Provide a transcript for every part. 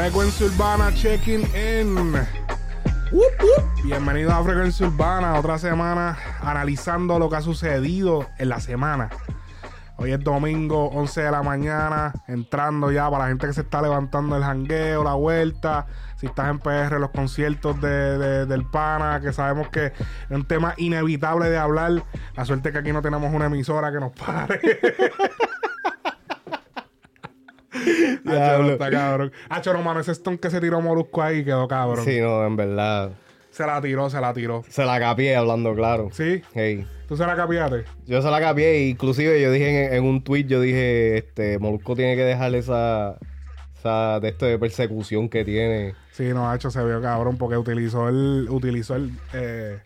Frecuencia Urbana checking in. Bienvenidos a Frecuencia Urbana, otra semana analizando lo que ha sucedido en la semana. Hoy es domingo, 11 de la mañana, entrando ya para la gente que se está levantando el jangueo, la vuelta. Si estás en PR, los conciertos de, de- del PANA, que sabemos que es un tema inevitable de hablar. La suerte que aquí no tenemos una emisora que nos pare. Hacho, está cabrón. Hacho, no mames, ese stone que se tiró Molusco ahí quedó cabrón. Sí, no, en verdad. Se la tiró, se la tiró. Se la capié hablando claro. ¿Sí? Hey. ¿Tú se la capiaste? Yo se la capié, inclusive yo dije en, en un tweet, yo dije, este, Molusco tiene que dejar esa, esa de esto de persecución que tiene. Sí, no, hecho se vio cabrón porque utilizó el. Utilizó el. eh,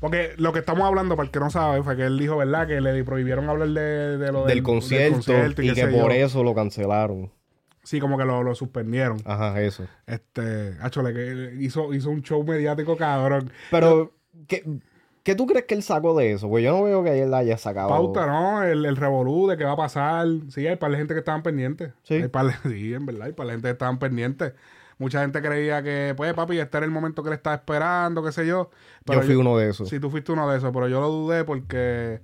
porque lo que estamos hablando, para el que no sabe, fue que él dijo, ¿verdad? Que le prohibieron hablar de, de lo Del, concierto, y, que por yo. eso lo cancelaron. Sí, como que lo, lo suspendieron. Ajá, eso. Este, Hacho, le que hizo, hizo un show mediático cabrón. Pero, ¿qué, qué tú crees que él sacó de eso? Pues yo no veo que él haya sacado. Pauta, ¿no? El, el revolú de qué va a pasar. Sí, hay para la gente que estaban pendientes. Sí. Hay par de- sí, en verdad, hay para la gente que estaban pendientes. Mucha gente creía que, pues, papi, este era el momento que le estaba esperando, qué sé yo. Yo fui uno de esos. Sí, tú fuiste uno de esos, pero yo lo dudé porque.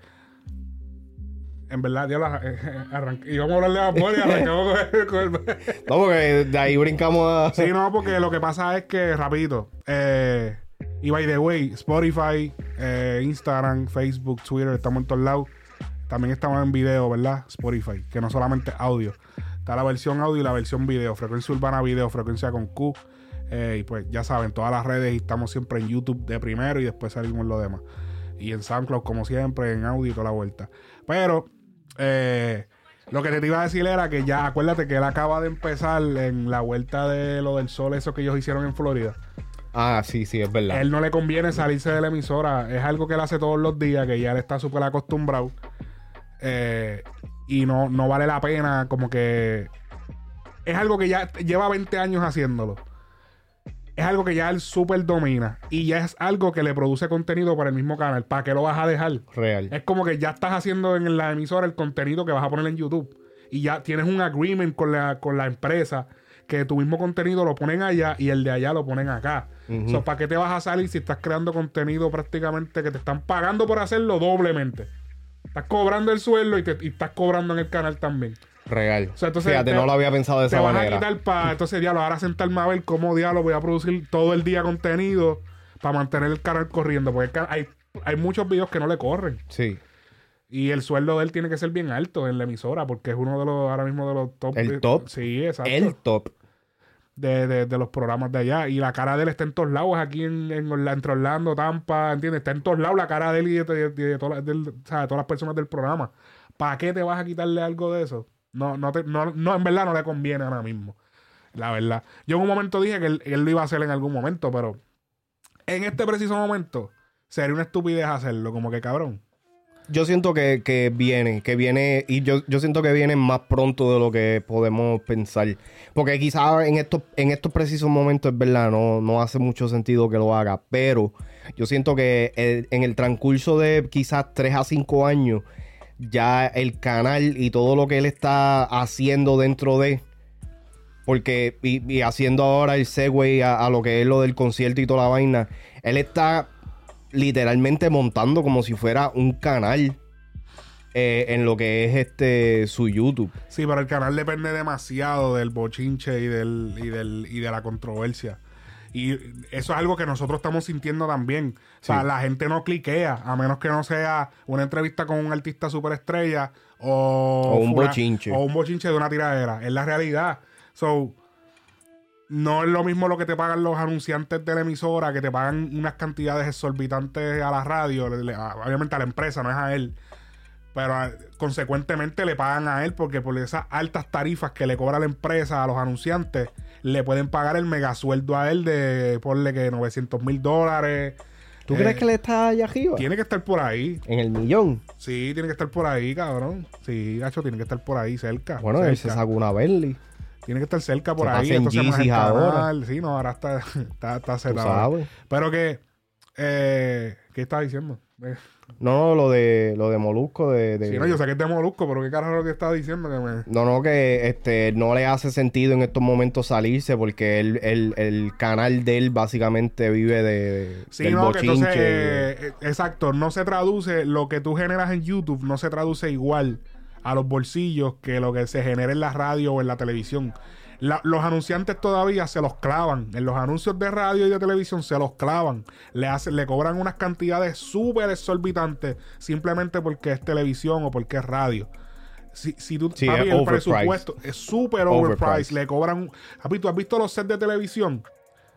En verdad, ya la, arranqué. Íbamos a hablar de Bad Bunny y arrancamos con el- con el- No, porque de ahí brincamos a... Sí, no, porque lo que pasa es que, rapidito, eh, y by the way, Spotify, eh, Instagram, Facebook, Twitter, estamos en todos lados. También estamos en video, ¿verdad? Spotify, que no solamente audio. Está la versión audio y la versión video. Frecuencia urbana video, frecuencia con Q. Eh, y pues ya saben, todas las redes y estamos siempre en YouTube de primero y después salimos lo demás. Y en SoundCloud, como siempre, en audio y toda la vuelta. Pero, eh, lo que te iba a decir era que ya, acuérdate que él acaba de empezar en la vuelta de lo del sol, eso que ellos hicieron en Florida. Ah, sí, sí, es verdad. A él no le conviene salirse de la emisora. Es algo que él hace todos los días, que ya él está súper acostumbrado. Eh, y no, no vale la pena, como que. Es algo que ya lleva 20 años haciéndolo. Es algo que ya él súper domina. Y ya es algo que le produce contenido para el mismo canal. ¿Para qué lo vas a dejar? Real. Es como que ya estás haciendo en la emisora el contenido que vas a poner en YouTube. Y ya tienes un agreement con la, con la empresa que tu mismo contenido lo ponen allá y el de allá lo ponen acá. So, ¿Para qué te vas a salir si estás creando contenido prácticamente que te están pagando por hacerlo doblemente? Estás cobrando el sueldo y, te, y estás cobrando en el canal también. Real. O sea, entonces Fíjate, te- no lo había pensado de Te esa vas manera. a quitar para entonces diablo, ahora sentarme a ver cómo diablo voy a producir todo el día contenido para mantener el canal corriendo. Porque hay, hay muchos videos que no le corren. Sí. Y el sueldo de él tiene que ser bien alto en la emisora, porque es uno de los, ahora mismo de los top. ¿El top? Sí, exacto. El top. De, de- de los programas de allá. Y la cara de él está en todos lados, aquí en, en Orla- entre Orlando, Tampa, ¿entiendes? Está en todos lados la cara de él y de, de- todas todas las personas del programa. ¿Para qué te vas a quitarle algo de eso? No, no, te- no, no, en verdad no le conviene ahora mismo. La verdad. Yo en un momento dije que él, él lo iba a hacer en algún momento, pero en este preciso momento sería una estupidez hacerlo, como que cabrón. Yo siento que, que viene, que viene, y yo, yo siento que viene más pronto de lo que podemos pensar. Porque quizás en estos, en estos precisos momentos, es verdad, no, no hace mucho sentido que lo haga. Pero yo siento que en el transcurso de quizás 3 a 5 años, ya el canal y todo lo que él está haciendo dentro de. Porque, y, y haciendo ahora el segue a, a lo que es lo del concierto y toda la vaina, él está literalmente montando como si fuera un canal eh, en lo que es este su YouTube. Sí, pero el canal depende demasiado del bochinche y, del, y, del, y de la controversia. Y eso es algo que nosotros estamos sintiendo también. O sea, Sí. la gente no cliquea, a menos que no sea una entrevista con un artista superestrella o, O un bochinche. O un bochinche de una tiradera. Es la realidad. So, no es lo mismo lo que te pagan los anunciantes de la emisora, que te pagan unas cantidades exorbitantes a la radio, le- le- a- obviamente a la empresa, no es a él. Pero a- consecuentemente le pagan a él porque por esas altas tarifas que le cobra la empresa a los anunciantes, le pueden pagar el megasueldo a él de, ponle que 900 mil dólares. ¿Tú Eh, crees que él está allá arriba? Tiene que estar por ahí. En el millón. Sí, tiene que estar por ahí, cabrón. Sí, gacho, tiene que estar por ahí, cerca. Bueno, él se cerca. sacó una Bentley. Tiene que estar cerca por Se ahí. entonces el Yeezys ahora. Sí, no, ahora está, está, sabes. Pero que, eh, ¿qué estaba diciendo? Eh, No, no, lo de, lo de Molusco, de... de- Sí, no, yo sé que es de Molusco, pero qué carajo lo que estaba diciendo que me... No, no, que este no le hace sentido en estos momentos salirse porque él, el, el canal de él básicamente vive de, Sí, del no, que bochinche. entonces, eh, eh, exacto, no se traduce, lo que tú generas en YouTube no se traduce igual a los bolsillos que lo que se genera en la radio o en la televisión. La- los anunciantes todavía se los clavan. En los anuncios de radio y de televisión se los clavan. Le, hacen, le cobran unas cantidades súper exorbitantes simplemente porque es televisión o porque es radio. Si, si tú, Sí, papi, el presupuesto es súper Overpriced. overpriced. Le cobran. Papi, ¿tú has visto los sets de televisión?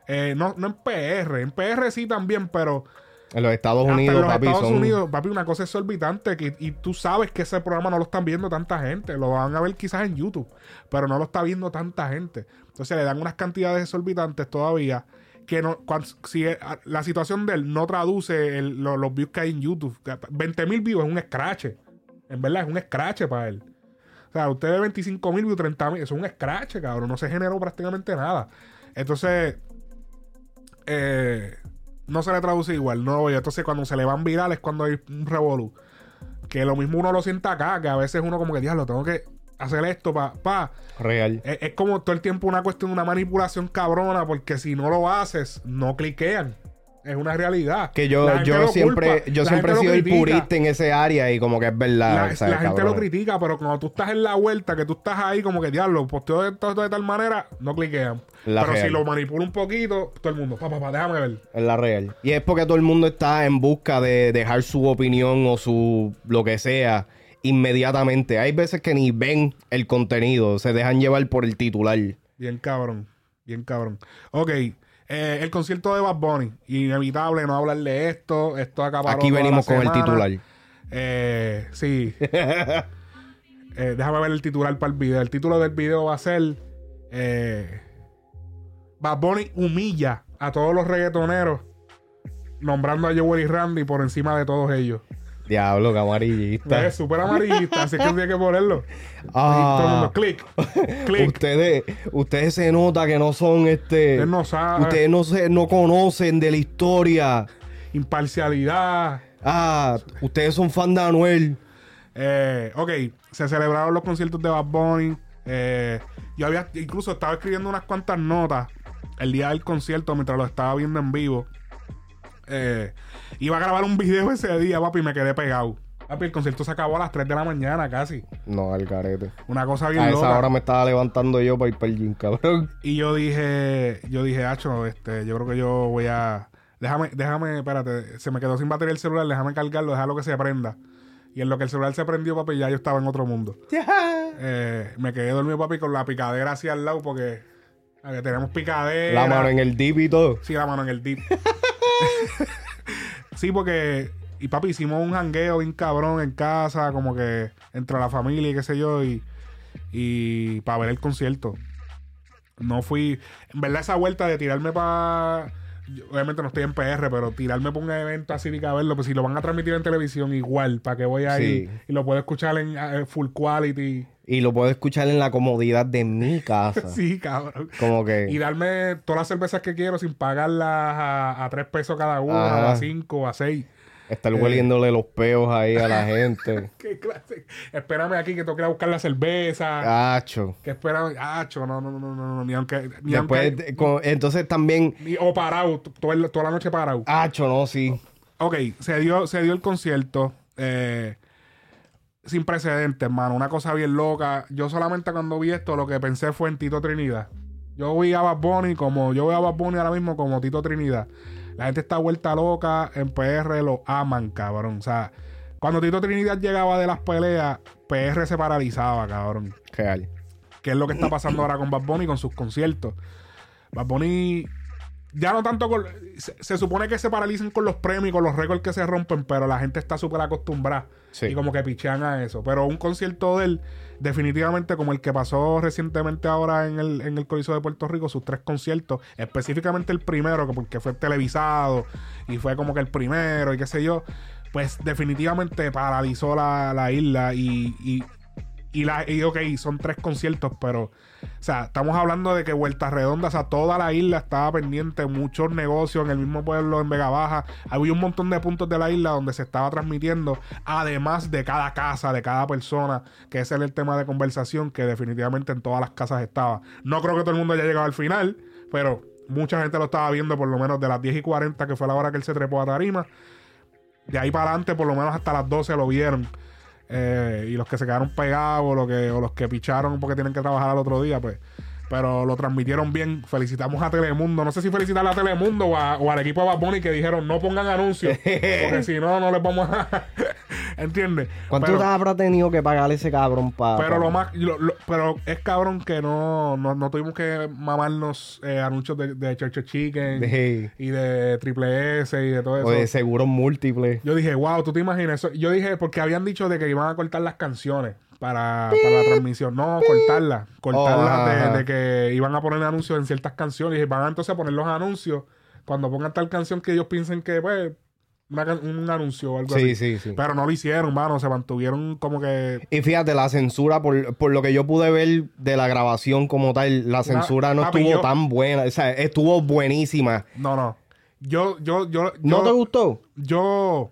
Eh, no, no en PR. En PR sí también, pero En los Estados hasta Unidos, en los papi, Estados son... Unidos, papi, una cosa exorbitante que, y tú sabes que ese programa no lo están viendo tanta gente, lo van a ver quizás en YouTube, pero no lo está viendo tanta gente. Entonces le dan unas cantidades exorbitantes todavía que no, si eh, la situación de él no traduce el- lo- los views que hay en YouTube, 20 mil views es un scratch, en verdad es un scratch para él. O sea, usted ve 25 mil views, 30 mil, eso es un scratch, cabrón, no se generó prácticamente nada. Entonces, eh, no se le traduce igual, no lo veo. Entonces, cuando se le van virales, cuando hay un revolú. Que lo mismo uno lo sienta acá, que a veces uno como que, diablo, tengo que hacer esto para... Pa. Real. Es, es como todo el tiempo una cuestión de una manipulación cabrona, porque si no lo haces, no cliquean. Es una realidad. Que yo, yo siempre, culpa, yo la siempre he sido el purista en ese área y como que es verdad. La, ¿sabes, la gente cabrón? lo critica, pero cuando tú estás en la vuelta, que tú estás ahí como que diablo, posteo esto de tal manera, no cliquean. La pero real. si lo manipula un poquito, todo el mundo, papá, pa, déjame ver. Es la real. Y es porque todo el mundo está en busca de dejar su opinión o su lo que sea inmediatamente. Hay veces que ni ven el contenido, se dejan llevar por el titular. Bien cabrón, bien cabrón. Ok, eh, el concierto de Bad Bunny, inevitable no hablar de esto, esto acabaró Aquí venimos con el titular. Eh, sí. Eh, déjame ver el titular para el video. El título del video va a ser eh, Bad Bunny humilla a todos los reggaetoneros nombrando a Joel y Randy por encima de todos ellos. Diablo, que amarillista. Es súper amarillista, así que tiene que ponerlo. Ah. Clic, clic. Ustedes, ustedes se nota que no son este. Ustedes no saben. Ustedes no se, no conocen de la historia. Imparcialidad. Ah, ustedes son fan de Anuel. Eh, ok, se celebraron los conciertos de Bad Bunny. Eh, yo había incluso estaba escribiendo unas cuantas notas el día del concierto mientras lo estaba viendo en vivo. Eh, iba a grabar un video ese día, papi, y me quedé pegado. Papi, el concierto se acabó a las 3 de la mañana casi. No, al carete. Una cosa bien A esa loca. hora me estaba levantando yo para ir para el gym, cabrón. Y yo dije, yo dije, Acho, este, yo creo que yo voy a. Déjame, déjame, espérate, se me quedó sin batería el celular, déjame cargarlo, déjalo que se prenda. Y en lo que el celular se prendió, papi, ya yo estaba en otro mundo. Eh, me quedé dormido, papi, con la picadera hacia al lado porque a ver, tenemos picadera. La mano en el dip y todo. Sí, la mano en el dip. sí, porque. Y papi, hicimos un jangueo bien cabrón en casa, como que entre la familia y qué sé yo, y, y para ver el concierto. No fui. En verdad, esa vuelta de tirarme para. Obviamente no estoy en PR, pero tirarme para un evento así de a verlo, pues si lo van a transmitir en televisión, igual, para que voy a Sí. y lo puedo escuchar en eh, full quality. Y lo puedo escuchar en la comodidad de mi casa. Sí, cabrón. Como que. Y darme todas las cervezas que quiero sin pagarlas a, a 3 pesos cada una, Ajá. o a 5, o a 6. Estar hueliéndole los peos ahí a la gente. ¿Qué clase? Espérame aquí que tengo que ir a buscar la cerveza. Acho. Que espérame. Acho, no, no, no, no, no, ni aunque. Ni Después, aunque de- con- entonces también. ni- o parado, toda la noche parado. Acho, no, sí. Ok, se dio, se dio el concierto. eh, sin precedentes, hermano. Una cosa bien loca. Yo solamente cuando vi esto lo que pensé fue en Tito Trinidad. Yo vi a Bad Bunny como... Yo veo a Bad Bunny ahora mismo como Tito Trinidad. La gente está vuelta loca. En PR lo aman, cabrón. O sea, cuando Tito Trinidad llegaba de las peleas, PR se paralizaba, cabrón. Real. Que es lo que está pasando ahora con Bad Bunny con sus conciertos. Bad Bunny ya no tanto con... Se, se supone que se paralicen con los premios y con los récords que se rompen, pero la gente está súper acostumbrada. Y como que pichean a eso. Pero un concierto de él, definitivamente como el que pasó recientemente ahora en el, en el Coliseo de Puerto Rico, sus tres conciertos, específicamente el primero, que porque fue televisado y fue como que el primero y qué sé yo, pues definitivamente paralizó la, la isla y, Y, la, y ok, son tres conciertos, pero, o sea, estamos hablando de que Vuelta Redonda, o sea, toda la isla estaba pendiente, muchos negocios en el mismo pueblo, en Vega Baja. Había un montón de puntos de la isla donde se estaba transmitiendo, además de cada casa, de cada persona, que ese era el tema de conversación, que definitivamente en todas las casas estaba. No creo que todo el mundo haya llegado al final, pero mucha gente lo estaba viendo por lo menos de las 10 y 40, que fue la hora que él se trepó a Tarima. De ahí para adelante, por lo menos hasta las 12 lo vieron. Eh, y los que se quedaron pegados o, que, o los que picharon porque tienen que trabajar al otro día, pues. Pero lo transmitieron bien. Felicitamos a Telemundo. No sé si felicitar a Telemundo o, o al equipo de Bad Bunny que dijeron no pongan anuncios. porque si no, no les vamos a. ¿Entiendes? ¿Cuánto Pero- habrá tenido que pagarle ese cabrón para.? pero lo más, lo- lo- pero es cabrón que no, no, no tuvimos que mamarnos eh, anuncios de, de Church Chicken y de Triple S y de todo eso. O de seguros múltiples. Yo dije, wow, ¿tú te imaginas eso? Yo dije, porque habían dicho de que iban a cortar las canciones para, para la transmisión. No, cortarlas. Cortarlas Oh, de, que iban a poner anuncios en ciertas canciones. Y van entonces a poner los anuncios cuando pongan tal canción que ellos piensen que, pues, una un anuncio o algo Sí, así. sí, sí. Pero no lo hicieron, mano. Se mantuvieron como que Y fíjate, la censura, por, por lo que yo pude ver de la grabación como tal, la censura no papi, estuvo yo- tan buena. O sea, estuvo buenísima. No, no. Yo, yo, yo, ¿No yo, te gustó? yo,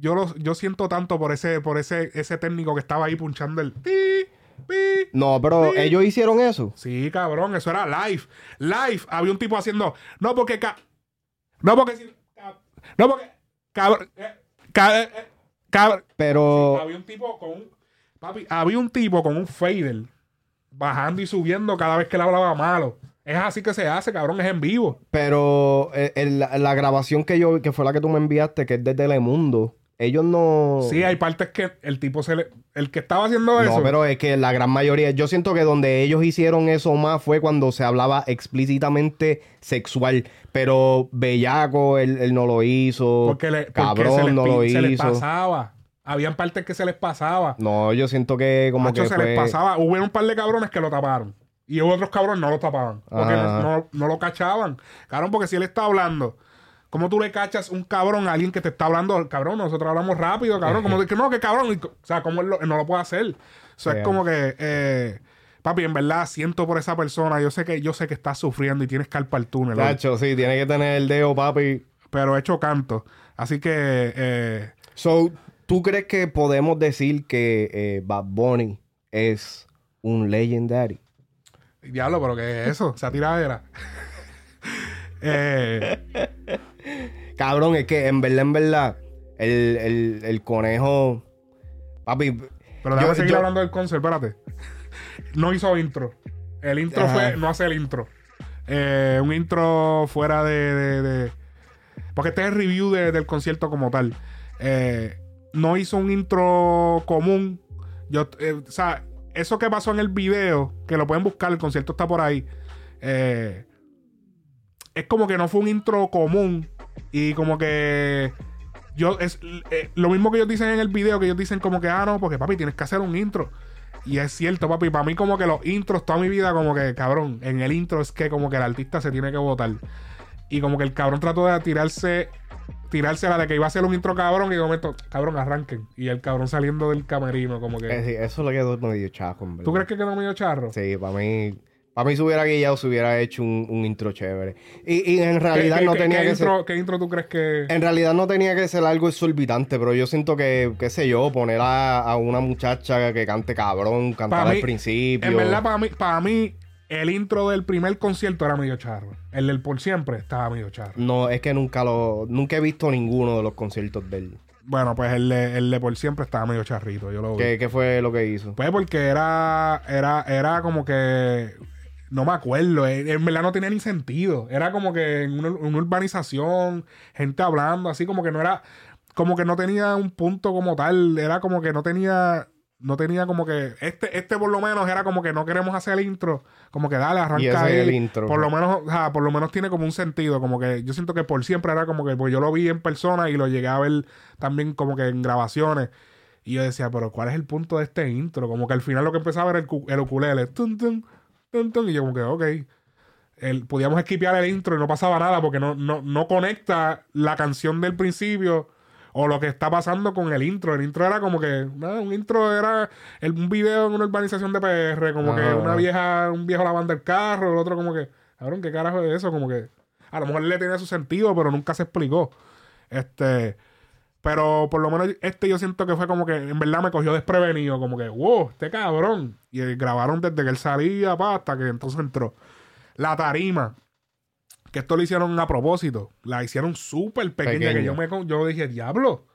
yo, lo- yo siento tanto por ese, por ese, ese técnico que estaba ahí punchando el pi. No, pero ellos hicieron eso. Sí, cabrón, eso era live. Live. Había un tipo haciendo. No porque. ca- no porque. si- ca- no porque. Cabrón. eh, ca- eh, eh. Pero Había un tipo con un. Papi, había un tipo con un fader bajando y subiendo cada vez que él hablaba malo. Es así que se hace, cabrón, es en vivo. Pero eh, el- la, la grabación que yo vi, que fue la que tú me enviaste, que es de Telemundo, ellos no. Sí, hay partes que el tipo se le. El que estaba haciendo eso. No, pero es que la gran mayoría, yo siento que donde ellos hicieron eso más fue cuando se hablaba explícitamente sexual. Pero Bellaco, él, él no lo hizo. porque le, porque Cabrón, se les, no lo se les hizo. pasaba. Habían partes que se les pasaba. No, yo siento que como Macho, que se fue... les pasaba. Hubo un par de cabrones que lo taparon. Y hubo otros cabrones no lo tapaban. Porque no, no lo cachaban. Cabrón, porque si él está hablando, ¿cómo tú le cachas un cabrón a alguien que te está hablando? Cabrón, nosotros hablamos rápido, cabrón. Como que no, que cabrón. O sea, ¿cómo él, lo- él no lo puede hacer? Eso Sí. es como que, eh, papi, en verdad siento por esa persona. Yo sé que yo sé que estás sufriendo y tienes carpa al túnel. Tacho, sí, tiene que tener el dedo, papi. Pero he hecho canto. Así que, eh, So, ¿tú crees que podemos decir que eh, Bad Bunny es un legendary? diablo, pero ¿qué es eso? Esa tiradera. eh. Cabrón, es que en verdad, en verdad, el, el, el conejo... Papi, Pero déjame Yo- seguir yo- hablando del concert, espérate. No hizo intro. El intro Ajá. fue no hace el intro. Eh, un intro fuera de, de- de- Porque este es el review de- del concierto como tal. Eh, no hizo un intro común. Yo, eh, o sea, eso que pasó en el video, que lo pueden buscar, el concierto está por ahí. eh, es como que no fue un intro común. Y como que. Yo, es eh, lo mismo que ellos dicen en el video, que ellos dicen como que, ah, no, porque papi, tienes que hacer un intro. Y es cierto, papi, para mí como que los intros, toda mi vida, como que, cabrón, en el intro es que como que el artista se tiene que votar. Y como que el cabrón trató de tirarse, tirarse la de que iba a hacer un intro cabrón y de momento, cabrón, arranquen. Y el cabrón saliendo del camerino, como eh, que... sí, eso le quedó medio verdad. ¿Tú crees que quedó medio charro? Sí, para mí... Para mí se hubiera guiado, se hubiera hecho un, un intro chévere. Y, y en ¿Qué, realidad qué- no qué- tenía qué que intro, ser... ¿Qué intro tú crees que...? En realidad no tenía que ser algo exorbitante, pero yo siento que, qué sé yo, poner a, a una muchacha que cante cabrón, cantar al mí, principio. En verdad, para mí, para mí, el intro del primer concierto era medio charro. El del por siempre estaba medio charro. No, es que nunca lo... Nunca he visto ninguno de los conciertos de él. Bueno, pues el de, el de por siempre estaba medio charrito. Yo lo vi. ¿Qué, qué fue lo que hizo? Pues porque era, era, era como que. No me acuerdo. En verdad no tenía ni sentido. Era como que en una, una urbanización, gente hablando, así como que no era. Como que no tenía un punto como tal. Era como que no tenía. No tenía como que. Este, este por lo menos era como que no queremos hacer el intro. Como que dale, arranca Y ese ahí. es el intro. Por lo menos, o sea, por lo menos tiene como un sentido. Como que yo siento que por siempre era como que. Pues yo lo vi en persona y lo llegué a ver también como que en grabaciones. Y yo decía, pero ¿cuál es el punto de este intro? Como que al final lo que empezaba era el, el ukulele. Tun, tun, tun, tun, y yo como que, ok. El, podíamos esquipear el intro y no pasaba nada porque no, no, no conecta la canción del principio O lo que está pasando con el intro. El intro era como que. nada, un intro era el- un video en una urbanización de PR. Como que Ajá. una vieja, un viejo lavando el carro. El otro como que. Cabrón, ¿qué carajo es eso? Como que. A lo mejor le tenía su sentido, pero nunca se explicó. Este. Pero por lo menos este yo siento que fue como que en verdad me cogió desprevenido. Como que, wow, este cabrón. Y eh, grabaron desde que él salía, pa, hasta que entonces entró. La tarima. Que esto lo hicieron a propósito. La hicieron súper pequeña. Pequeña. Que yo me yo dije, diablo.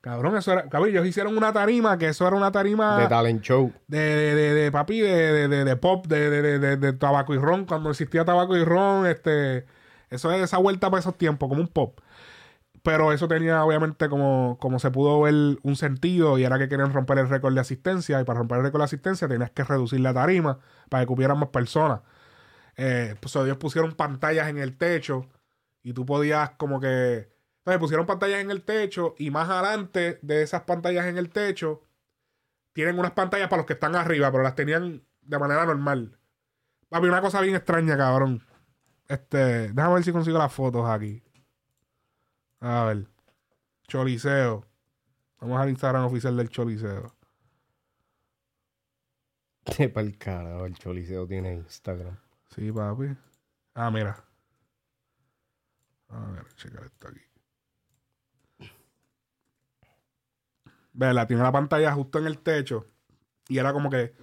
Cabrón, eso era. Cabrón, ellos hicieron una tarima que eso era una tarima De talent show. de, de, de, de papi, de, de, de, de pop, de, de, de, de- de tabaco y ron, cuando existía tabaco y ron, este, eso es esa vuelta para esos tiempos, como un pop. Pero eso tenía, obviamente, como, como se pudo ver, un sentido, y era que querían romper el récord de asistencia, y para romper el récord de asistencia tenías que reducir la tarima para que cupieran más personas. Eh, pues ellos pusieron pantallas en el techo, y tú podías como que... Entonces pusieron pantallas en el techo, y más adelante de esas pantallas en el techo, tienen unas pantallas para los que están arriba, pero las tenían de manera normal. Papi, una cosa bien extraña, cabrón. Este, déjame ver si consigo las fotos aquí. A ver. Choliseo. Vamos al Instagram oficial del Choliseo. Para el carajo, el Choliseo tiene Instagram. Sí, papi. Ah, mira. A ver, checar esto aquí. Vela, tiene la pantalla justo en el techo. Y era como que,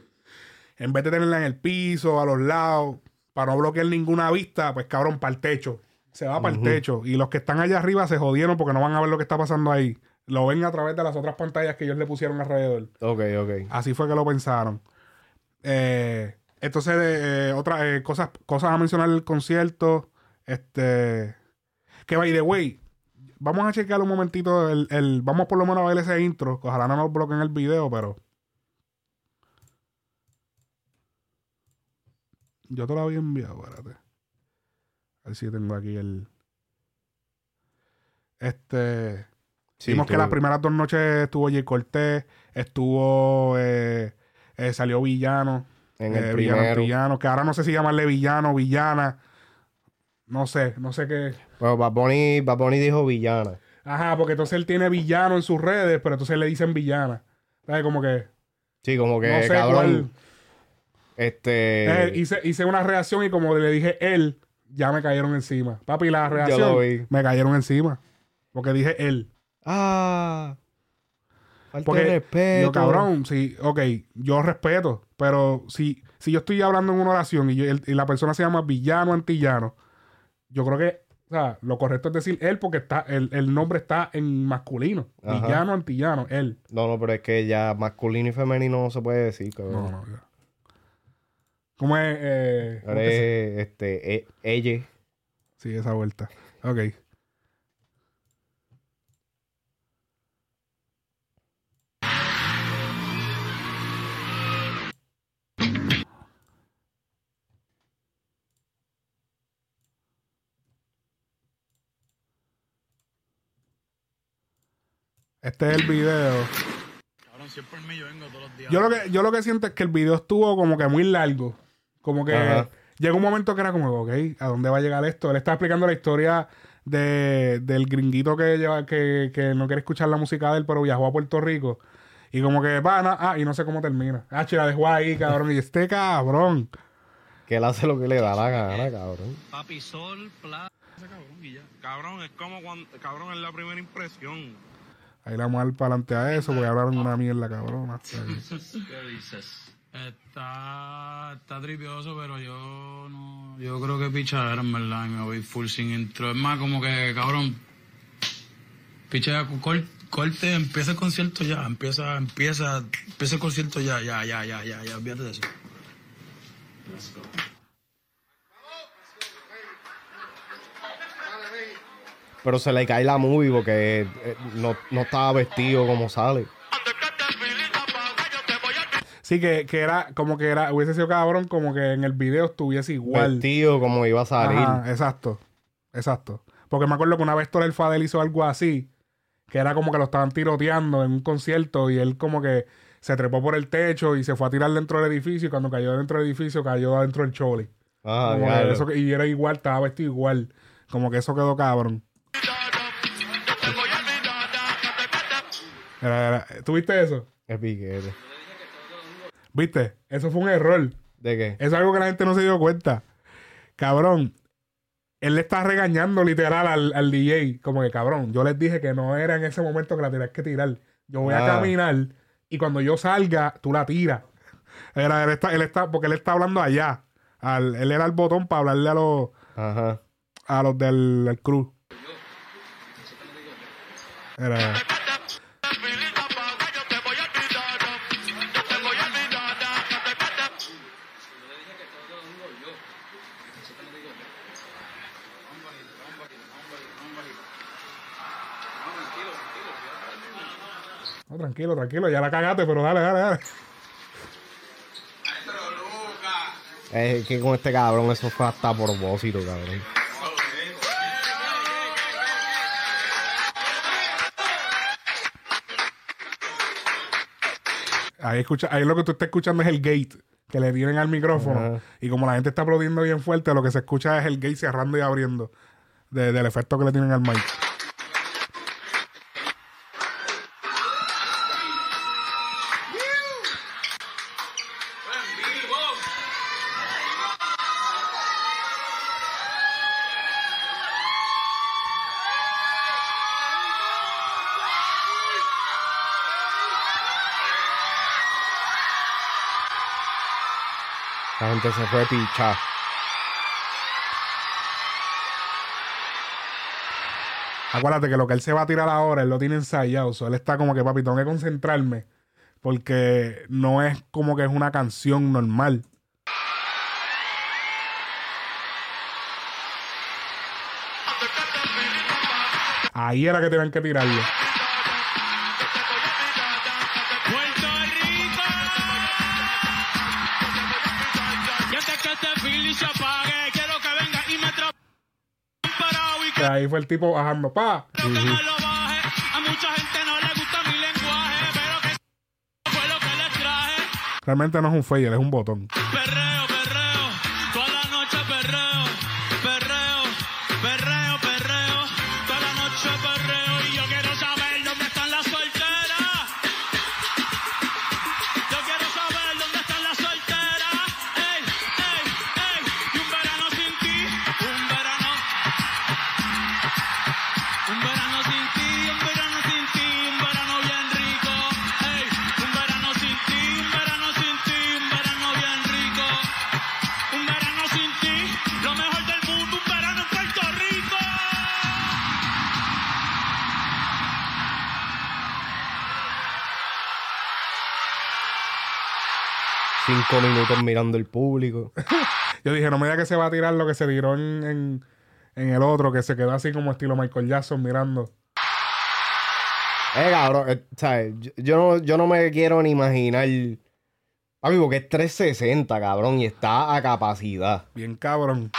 en vez de tenerla en el piso, a los lados, para no bloquear ninguna vista, pues cabrón, para el techo. Se va para el techo. Y los que están allá arriba se jodieron porque no van a ver lo que está pasando ahí. Lo ven a través de las otras pantallas que ellos le pusieron alrededor. Ok, ok. Así fue que lo pensaron. Eh, entonces, eh, otras eh, cosas, cosas a mencionar del concierto. Este. Que by the way, vamos a checar un momentito. El, el- vamos por lo menos a ver ese intro. Ojalá no nos bloqueen el video, pero. Yo te lo había enviado, espérate. A ver si tengo aquí el. Este. Sí, Vimos que las primeras dos noches estuvo Jay Cortés, estuvo. eh, eh, salió Villano. En eh, el villano, primero. Villano, que ahora no sé si llamarle Villano, Villana. No sé, no sé qué. Bueno, Bad Bunny, Bad Bunny dijo villana. Ajá, porque entonces él tiene Villano en sus redes, pero entonces le dicen Villana. ¿Sabes? Como que. Sí, como que, no sé cabrón, cuál. este... Eh, hice, hice una reacción y como le dije él, ya me cayeron encima. Papi, la lo reacción vi. me cayeron encima. Porque dije él. Ah, falta Porque de respeto. yo, cabrón, sí, ok, yo respeto, pero si, si yo estoy hablando en una oración y, yo- el- y la persona se llama villano, antillano, yo creo que, o sea, lo correcto es decir él porque está, el, el nombre está en masculino. Ajá. Villano, antillano, él. No, no, pero es que ya masculino y femenino no se puede decir, cabrón. No, no, ya. ¿Cómo es? Eh, ¿cómo Eres, que se- este, e- ella. Sí, esa vuelta. Ok. Este es el video. Cabrón, si es por mí, yo vengo todos los días. Yo lo que, yo lo que siento es que el video estuvo como que muy largo. Como que Ajá. llegó un momento que era como, ok, ¿a dónde va a llegar esto? Él está explicando la historia de, del gringuito que, lleva, que, que no quiere escuchar la música de él, pero viajó a Puerto Rico. Y como que, va, no, ah, y no sé cómo termina. Ah, che, la dejó ahí, cabrón. Y este cabrón. Que él hace lo que le da la gana, cabrón. Papi, sol, plata. Cabrón y ya. Cabrón, es como cuando. Cabrón, es la primera impresión. Ahí le vamos a dar para adelante a eso, porque hablaron una mierda, cabrona. ¿Qué dices? Está, está tripioso, pero yo no. Yo creo que pichadera, en verdad, y me full sin intro. Es más, como que, cabrón. Pichea, cor- corte, empieza el concierto ya. Empieza, empieza, empieza el concierto ya, ya, ya, ya, ya, ya. Olvídate. Pero se le cae la movie porque eh, no, no estaba vestido como sale. Sí, que, que era como que era, hubiese sido cabrón, como que en el video estuviese igual. Vestido como iba a salir. Ajá, exacto. Exacto. Porque me acuerdo que una vez Torel Fadel hizo algo así, que era como que lo estaban tiroteando en un concierto y él como que se trepó por el techo y se fue a tirar dentro del edificio y cuando cayó dentro del edificio cayó adentro del choli. Ah, eso que- y era igual, estaba vestido igual. Como que eso quedó cabrón. Era- era- ¿Tuviste eso? Qué piquete. ¿Viste? Eso fue un error. ¿De qué? Eso es algo que la gente no se dio cuenta. Cabrón, él le está regañando literal al, al DJ. Como que, cabrón, yo les dije que no era en ese momento que la tenías que tirar. Yo voy a Ah. caminar y cuando yo salga, tú la tiras. Era, él, está, él está, porque él está hablando allá. Al- él era el botón para hablarle a los, Ajá. a los del, del crew. Era, tranquilo, tranquilo, ya la cagaste, pero dale, dale, dale. Es que con este cabrón eso fue hasta a propósito, cabrón. Ahí, escucha, ahí lo que tú estás escuchando es el gate que le tienen al micrófono. Y como la gente está aplaudiendo bien fuerte, lo que se escucha es el gate cerrando y abriendo de- del efecto que le tienen al mic. Gente se fue picha. Acuérdate que lo que él se va a tirar ahora, él lo tiene ensayado. Él está como que, papi, tengo que concentrarme. Porque no es como que es una canción normal. Ahí era que tenían que tirarlo. Ahí fue el tipo bajando. Pa. Realmente no es un fail, es un botón. Cinco minutos mirando el público. Yo dije, no me diga que se va a tirar lo que se tiró en, en, en el otro, que se quedó así como estilo Michael Jackson mirando. Eh, cabrón, eh, ¿sabes? Yo, yo no, yo no me quiero ni imaginar. Papi, porque es 360, cabrón, y está a capacidad. Bien cabrón.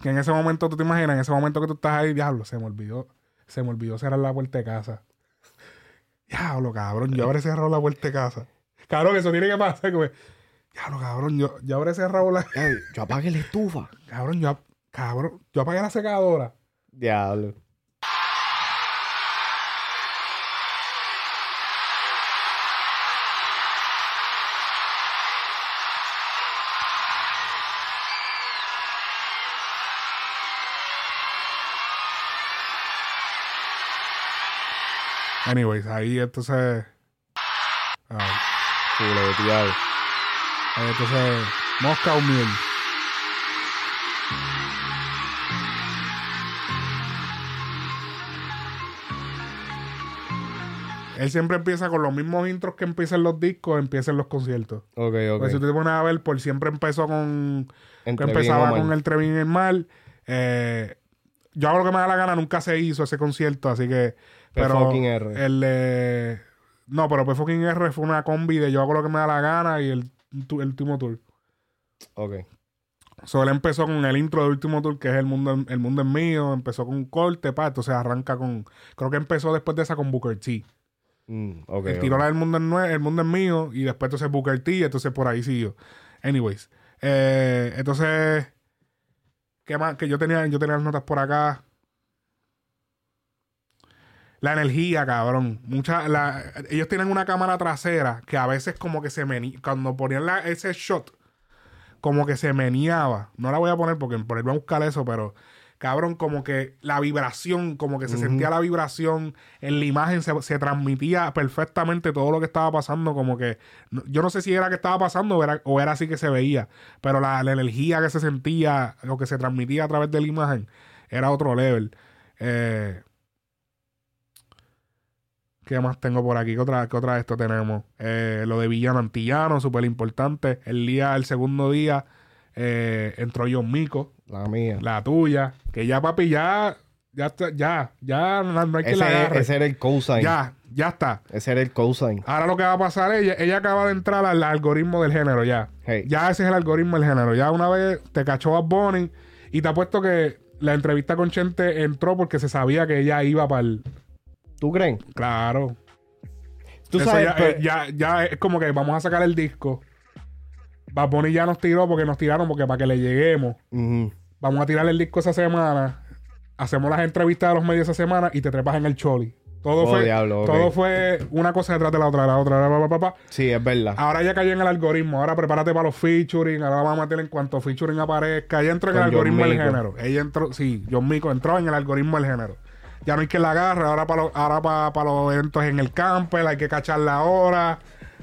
Que en ese momento, tú te imaginas, en ese momento que tú estás ahí, diablo, se me olvidó. Se me olvidó cerrar la puerta de casa. Diablo, cabrón, yo habré cerrado la puerta de casa. Cabrón, eso tiene que pasar. Como, diablo, cabrón, yo, yo habré cerrado la. Ey, yo apagué la estufa. Cabrón, yo, cabrón, yo apagué la secadora. Diablo. Anyways, ahí entonces. Chuleteado. ahí entonces. Mosca o miel. Él siempre empieza con los mismos intros que empiezan los discos, empiezan los conciertos. Ok, ok. Pues si tú te pones a ver, por siempre empezó con. Entre empezaba con el Trevin y el Mal. Eh, yo hago lo que me da la gana, nunca se hizo ese concierto, así que. Pero fucking R. el de- No, pero P fucking R fue una combi de yo hago lo que me da la gana y el, tu- el último tour. Ok. So, él empezó con el intro del último tour, que es El Mundo, el mundo es Mío. Empezó con un corte, pa. Entonces arranca con. Creo que empezó después de esa con Booker T. Mm, ok. el ok. tiró la del mundo es, el mundo es mío y después entonces Booker T, y entonces por ahí siguió. Anyways, eh, entonces, ¿qué más? Que yo tenía, yo tenía las notas por acá. La energía, cabrón. Mucha, la- ellos tienen una cámara trasera que a veces como que se menía. Cuando ponían la- ese shot, como que se meneaba. No la voy a poner porque por ahí voy a buscar eso, pero cabrón, como que la vibración, como que se sentía la vibración en la imagen, se, se transmitía perfectamente todo lo que estaba pasando, como que yo no sé si era que estaba pasando o era, o era así que se veía, pero la, la energía que se sentía, lo que se transmitía a través de la imagen, era otro level. Eh, ¿Qué más tengo por aquí? ¿Qué otra, qué otra de esto tenemos? Eh, lo de Villano Antillano, súper importante. El día, el segundo día, eh, entró John Mico, La mía. la tuya. Que ya, papi, ya, ya, está- ya, ya no, hay que la Ese, agarre. ese era el cosign. Ya, ya está. Ese era el cosign. Ahora lo que va a pasar es, ella, ella acaba de entrar al algoritmo del género ya. Hey. Ya ese es el algoritmo del género. Ya una vez te cachó a Bonnie y te apuesto que la entrevista con Chente entró porque se sabía que ella iba para el... ¿Tú crees? Claro. Tú Eso sabes, ya, pero- eh, ya, ya es como que vamos a sacar el disco. Bad Bunny ya nos tiró porque nos tiraron porque para que le lleguemos. Vamos a tirar el disco esa semana. Hacemos las entrevistas de los medios esa semana y te trepas en el choli. Todo, Oh, fue, diablo, todo fue una cosa detrás de la otra, la otra, pa. Sí, es verdad. Ahora ya cayó en el algoritmo. Ahora prepárate para los featuring. Ahora vamos a meter en cuanto featuring aparezca. Ella entró en Con el algoritmo del género. Ella entró, sí, John Mico entró en el algoritmo del género. Ya no hay que la agarre. Ahora para los, ahora para, para los eventos en el camper hay que cacharla ahora.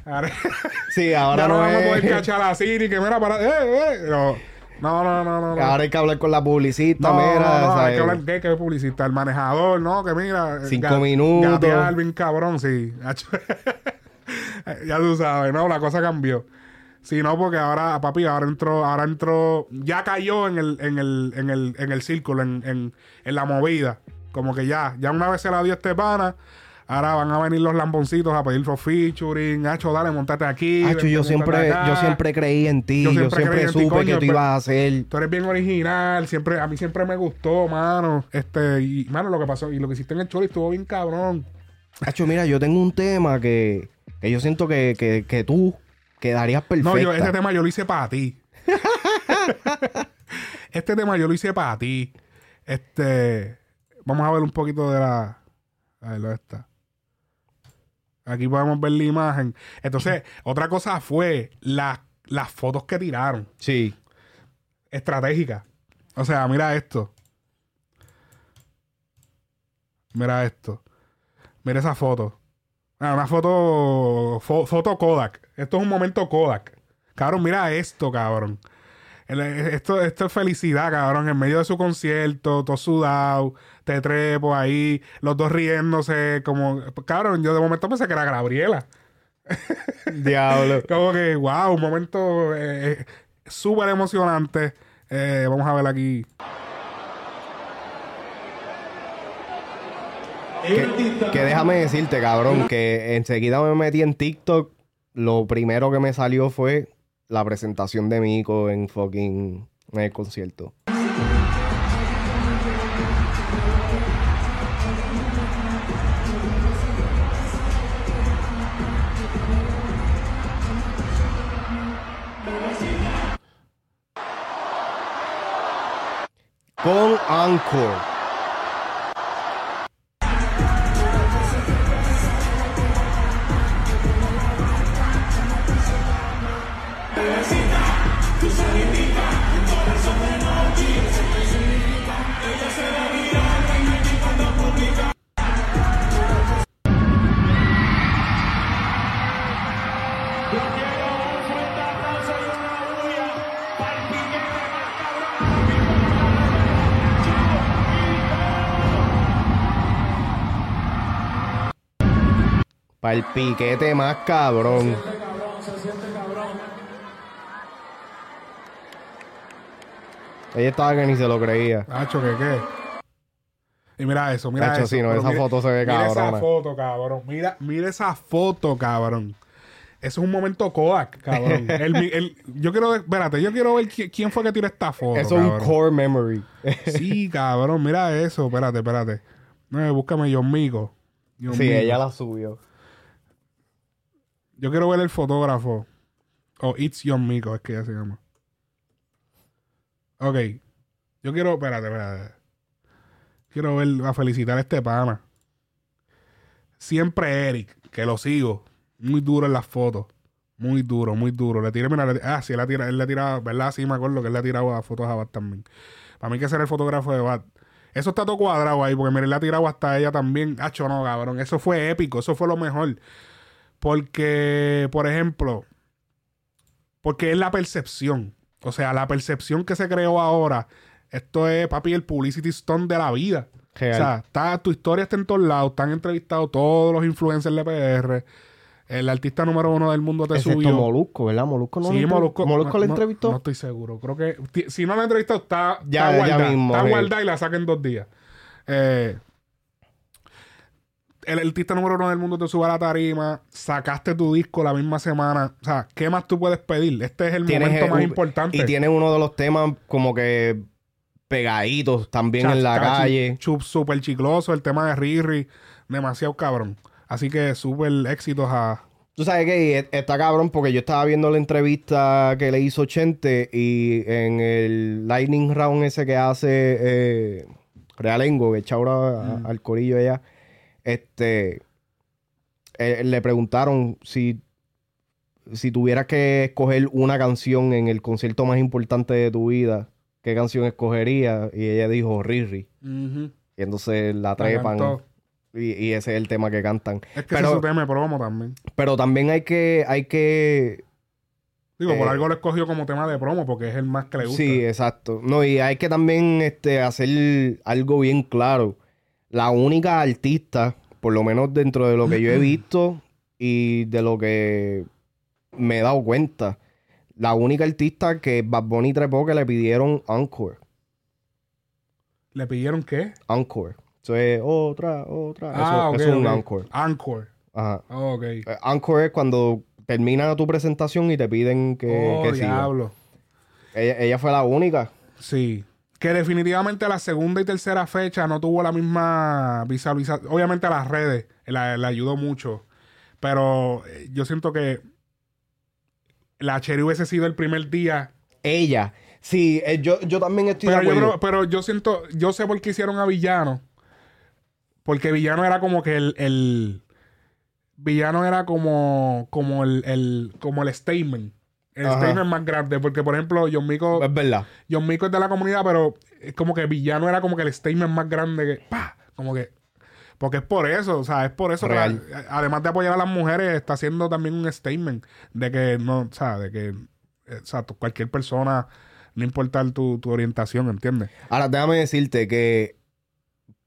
Ahora, Sí, ahora ya no, no, vamos a poder cachar a Siri que mira para. Eh, eh. No, no, no, no. Ahora hay que hablar con la publicista, No, mira. no, no, hay que hablar ¿qué? ¿Qué publicista? El manejador, ¿no? Que mira. Cinco ga- minutos. gatear bien cabrón, sí. Ya tú sabes, ¿no? La cosa cambió. Sí, no, porque ahora, papi, ahora entró, ahora entró, ya cayó en el, en el, en el, en el círculo, en, en, en la movida. Como que ya, ya una vez se la dio este pana, ahora van a venir los lamboncitos a pedir for featuring, Hacho, dale, montate aquí. Hacho, yo siempre, yo siempre creí en ti. Yo Yo siempre siempre, en ti, supe coño, que tú ibas a hacer. Tú eres bien original, siempre, a mí siempre me gustó, mano. Este, y, mano, lo que pasó, y lo que hiciste en el choli estuvo bien cabrón. Hacho, mira, yo tengo un tema que, que yo siento que, que, que tú quedarías perfecta. No, yo, este tema yo lo hice para ti. este tema yo lo hice para ti. Este, vamos a ver un poquito de la. A ver, ¿dónde está? Aquí podemos ver la imagen. Entonces, otra cosa fue la- las fotos que tiraron. Sí. Estratégicas. O sea, mira esto. Mira esto. Mira esa foto. Ah, una foto. fo- foto Kodak. Esto es un momento Kodak. Cabrón, mira esto, cabrón. El- Esto, esto es felicidad, cabrón. En medio de su concierto, todo sudado, te trepo ahí, los dos riéndose, como. Cabrón, yo de momento pensé que era Gabriela. Diablo. Como que, wow, un momento eh, eh, súper emocionante. Eh, vamos a ver aquí. que, que déjame decirte, cabrón, que enseguida me metí en TikTok. Lo primero que me salió fue la presentación de Mico en fucking en el concierto. Con Encore. Para el piquete más cabrón. Ella estaba que ni se lo creía. Nacho, ¿qué qué? Y mira eso, mira Nacho, eso. sí, no, esa foto se ve Mira esa foto, cabrón. Mira, mira esa foto, cabrón. Eso es un momento Kodak, cabrón. El- el- yo quiero ver, espérate, yo quiero ver qui- quién fue que tiró esta foto. Eso es un cabrón. core memory. Sí, cabrón, mira eso. Espérate, espérate. No, búscame John Mico. John sí, Mico. ella la subió. Yo quiero ver el fotógrafo. O It's John Mico, es que ya se llama. Ok. Yo quiero, espérate, espérate. Quiero ver, a felicitar a este pana. siempre Eric, que lo sigo, muy duro en las fotos. Muy duro, muy duro. Le tiré, mira, ah, sí, él, ha tirado, él le ha tirado, ¿verdad? Sí, me acuerdo que él le ha tirado a fotos a Bat también. Para mí que ser el fotógrafo de Bat. Eso está todo cuadrado ahí, porque mira, él le ha tirado hasta ella también. Hacho, no, cabrón. Eso fue épico, eso fue lo mejor. Porque, por ejemplo, porque es la percepción. O sea, la percepción que se creó ahora. Esto es, papi, el publicity stone de la vida. Real. O sea, está, tu historia está en todos lados. Están entrevistados todos los influencers de PR. El artista número uno del mundo te Excepto subió. Molusco, ¿verdad? Molusco no Sí, Molusco. Molusco le no- entrevistó. No, estoy seguro. Creo que. Si no la entrevistó, está, Ya- está ya guardada. mismo, está guardada y la saca en dos días. Eh, el artista número uno del mundo te sube a la tarima. Sacaste tu disco la misma semana. O sea, ¿qué más tú puedes pedir? Este es el Tienes momento el- más un- importante. Y tiene uno de los temas como que pegaditos también en la calle. chu- Súper chicloso. El tema de Riri. Demasiado cabrón. Así que súper éxitos a. Tú sabes que e- está cabrón porque yo estaba viendo la entrevista que le hizo Chente y en el Lightning Round ese que hace eh, Realengo, que echa ahora a- al corillo ella, este, eh, le preguntaron si, si tuvieras que escoger una canción en el concierto más importante de tu vida, ¿qué canción escogería? Y ella dijo Riri. Y entonces la trepan. Y, y ese es el tema que cantan. Es que Pero- ese es su tema de promo también. Pero también hay que, hay que Digo, por Eh, algo lo escogió como tema de promo porque es el más que le gusta. Sí, exacto. No, y hay que también este, hacer algo bien claro. La única artista, por lo menos dentro de lo que yo he visto y de lo que me he dado cuenta, la única artista que Bad Bunny trepó que le pidieron encore. ¿Le pidieron qué? Encore. Eso es otra, otra. Eso, Ah, ok, eso es un encore. Encore. Ajá. Ah, ok. Eh, Encore es cuando termina tu presentación y te piden que, oh, que siga. diablo. Ella, ella fue la única. Sí. Que definitivamente la segunda y tercera fecha no tuvo la misma visualización. Obviamente a las redes la, la ayudó mucho. Pero eh, yo siento que la Cherry hubiese sido el primer día. Ella. Sí, eh, yo, yo también estoy Pero de yo, creo- pero yo siento, yo sé por qué hicieron a Villano. Porque Villano era como que el, el- Villano era como, como el, el- como el statement. El Ajá. statement más grande. Porque, por ejemplo, John Mico, Es verdad. John Mico es de la comunidad, pero es como que Villano era como que el statement más grande que. ¡Pah! Como que. Porque es por eso, o sea, es por eso. que Real. además de apoyar a las mujeres, está haciendo también un statement de que no, o sea, de que, o sea, cualquier persona, no importa tu, tu orientación, ¿entiendes? Ahora, déjame decirte que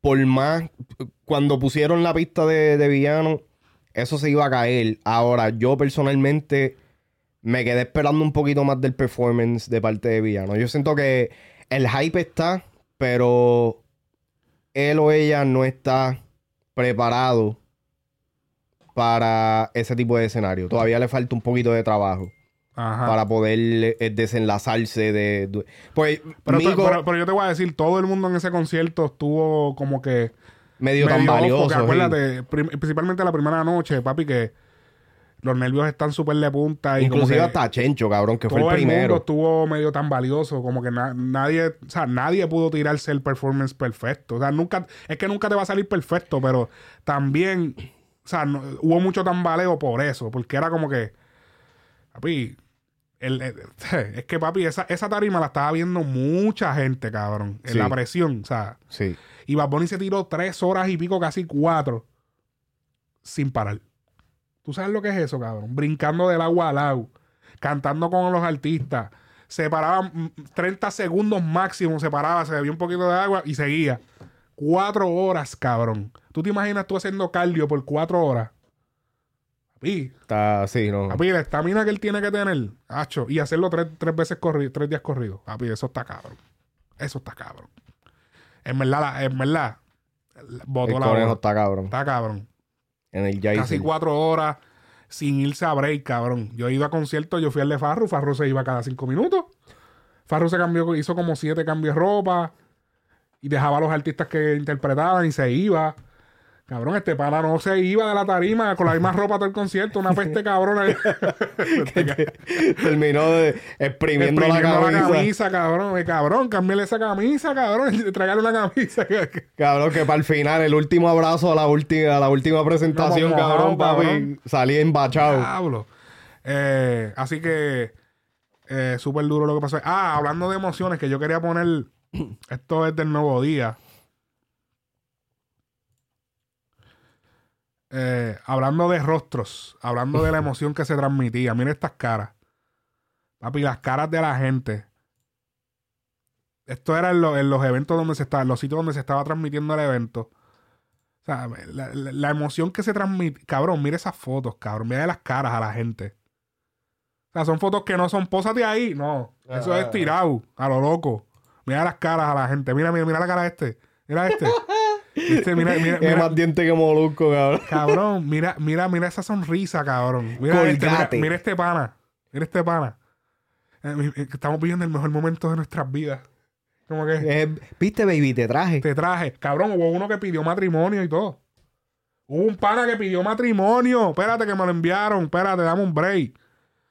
por más, cuando pusieron la pista de, de villano, eso se iba a caer. Ahora, yo personalmente me quedé esperando un poquito más del performance de parte de villano. Yo siento que el hype está, pero él o ella no está preparado para ese tipo de escenario. Todavía le falta un poquito de trabajo Ajá. para poder eh, desenlazarse de... de- Pues, pero, to- Mico, pero- pero yo te voy a decir, todo el mundo en ese concierto estuvo como que medio, tan medio valioso. porque acuérdate, principalmente la primera noche, papi, que los nervios están súper de punta y como Inclusive que hasta Chencho, cabrón, que fue todo el el mundo primero. estuvo medio tan valioso, como que na- nadie, o sea, nadie pudo tirarse el performance perfecto. O sea, nunca, es que nunca te va a salir perfecto, pero también, o sea, no- hubo mucho tambaleo por eso, porque era como que, papi, el- el- es que papi, esa, esa tarima la estaba viendo mucha gente, cabrón, en Sí. la presión, o sea, Sí. y Bad Bunny se tiró tres horas y pico, casi cuatro, sin parar. ¿Tú sabes lo que es eso, cabrón? Brincando del agua al agua, cantando con los artistas. Se paraba mm, 30 segundos máximo, se paraba, se bebía un poquito de agua y seguía. Cuatro horas, cabrón. ¿Tú te imaginas tú haciendo cardio por cuatro horas? Papi, Está así, ¿no? papi, la estamina que él tiene que tener, hacho, y hacerlo tres, tres veces corrido, tres días corridos. Papi, eso está cabrón. Eso está cabrón. En verdad, la- en verdad, botó el la está cabrón. Está cabrón. En el Casi cuatro horas sin irse a break, cabrón. Yo he ido a conciertos, yo fui al de Farru, Farru se iba cada cinco minutos. Farru se cambió, hizo como siete cambios de ropa y dejaba a los artistas que interpretaban y se iba. Cabrón, este pana no se iba de la tarima con la misma ropa todo el concierto, una peste cabrona. Terminó de exprimiendo, la camisa. la camisa, cabrón. Eh, Cabrón, cámbiale esa camisa, cabrón. Tráigale una camisa. Cabrón, que para el final, el último abrazo a la última, a la última presentación, No, cabrón, mojado, papi. cabrón. Salí embachado. Diablo. Eh, así que eh, súper duro lo que pasó. Ah, hablando de emociones, que yo quería poner. Esto es del nuevo día. Eh, hablando de rostros, hablando de la emoción que se transmitía. Mira estas caras. Papi, las caras de la gente. Esto era en, lo- en los eventos donde se estaba, en los sitios donde se estaba transmitiendo el evento. O sea, la, la- la emoción que se transmite. Cabrón, mira esas fotos, cabrón. Mira las caras a la gente. O sea, son fotos que no son pósate ahí. No. Eso Ah. es tirado, a lo loco. Mira las caras a la gente. Mira, mira, mira la cara de este. Mira este. Este, mira, mira, Es más diente que molusco, cabrón. Cabrón, mira, mira, mira esa sonrisa, cabrón. Mira, este, mira, este pana. Mira este pana. Eh, eh, Estamos viviendo el mejor momento de nuestras vidas. Como que Eh, Viste, baby, te traje. te traje. Cabrón, hubo uno que pidió matrimonio y todo. Hubo un pana que pidió matrimonio. Espérate que me lo enviaron. Espérate, dame un break.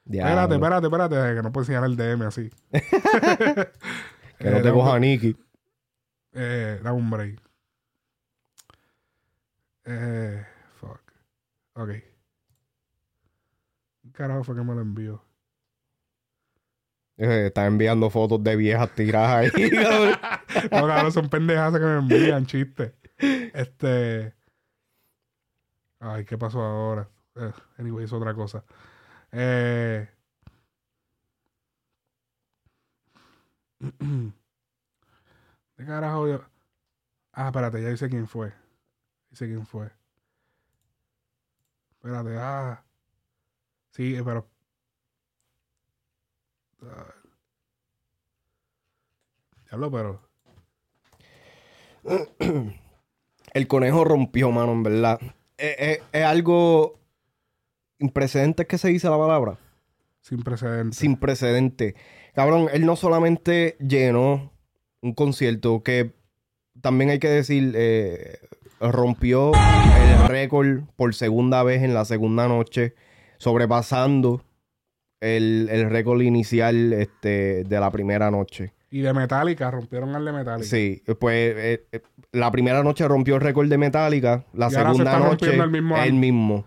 Diablo. Espérate, espérate, espérate. Que no puedo enseñar el DM así. Que no Eh, te dame- coja Nicky. Eh, dame un break. Eh, fuck. Ok. ¿Qué Carajo fue que me lo envió. Eh, está enviando fotos de viejas tiradas ahí, cabrón. No, cabrón, son pendejas que me envían, chiste. Este. Ay, ¿qué pasó ahora? Eh, anyway, es otra cosa. Eh. ¿De carajo yo? Ah, espérate, ya dice quién fue. Dice quién fue. Espérate, ah. Sí, eh, pero. Ah. Diablo, pero. El conejo rompió, mano, en verdad. Eh, eh, es algo imprecedente que se dice la palabra. Sin precedentes. Sin precedente. Cabrón, él no solamente llenó un concierto que también hay que decir, eh, rompió el récord por segunda vez en la segunda noche, sobrepasando el, el récord inicial este, de la primera noche. Y de Metallica, rompieron al de Metallica. Sí, pues eh, eh, la primera noche rompió el récord de Metallica, la Y ahora se segunda está noche el mismo año. mismo.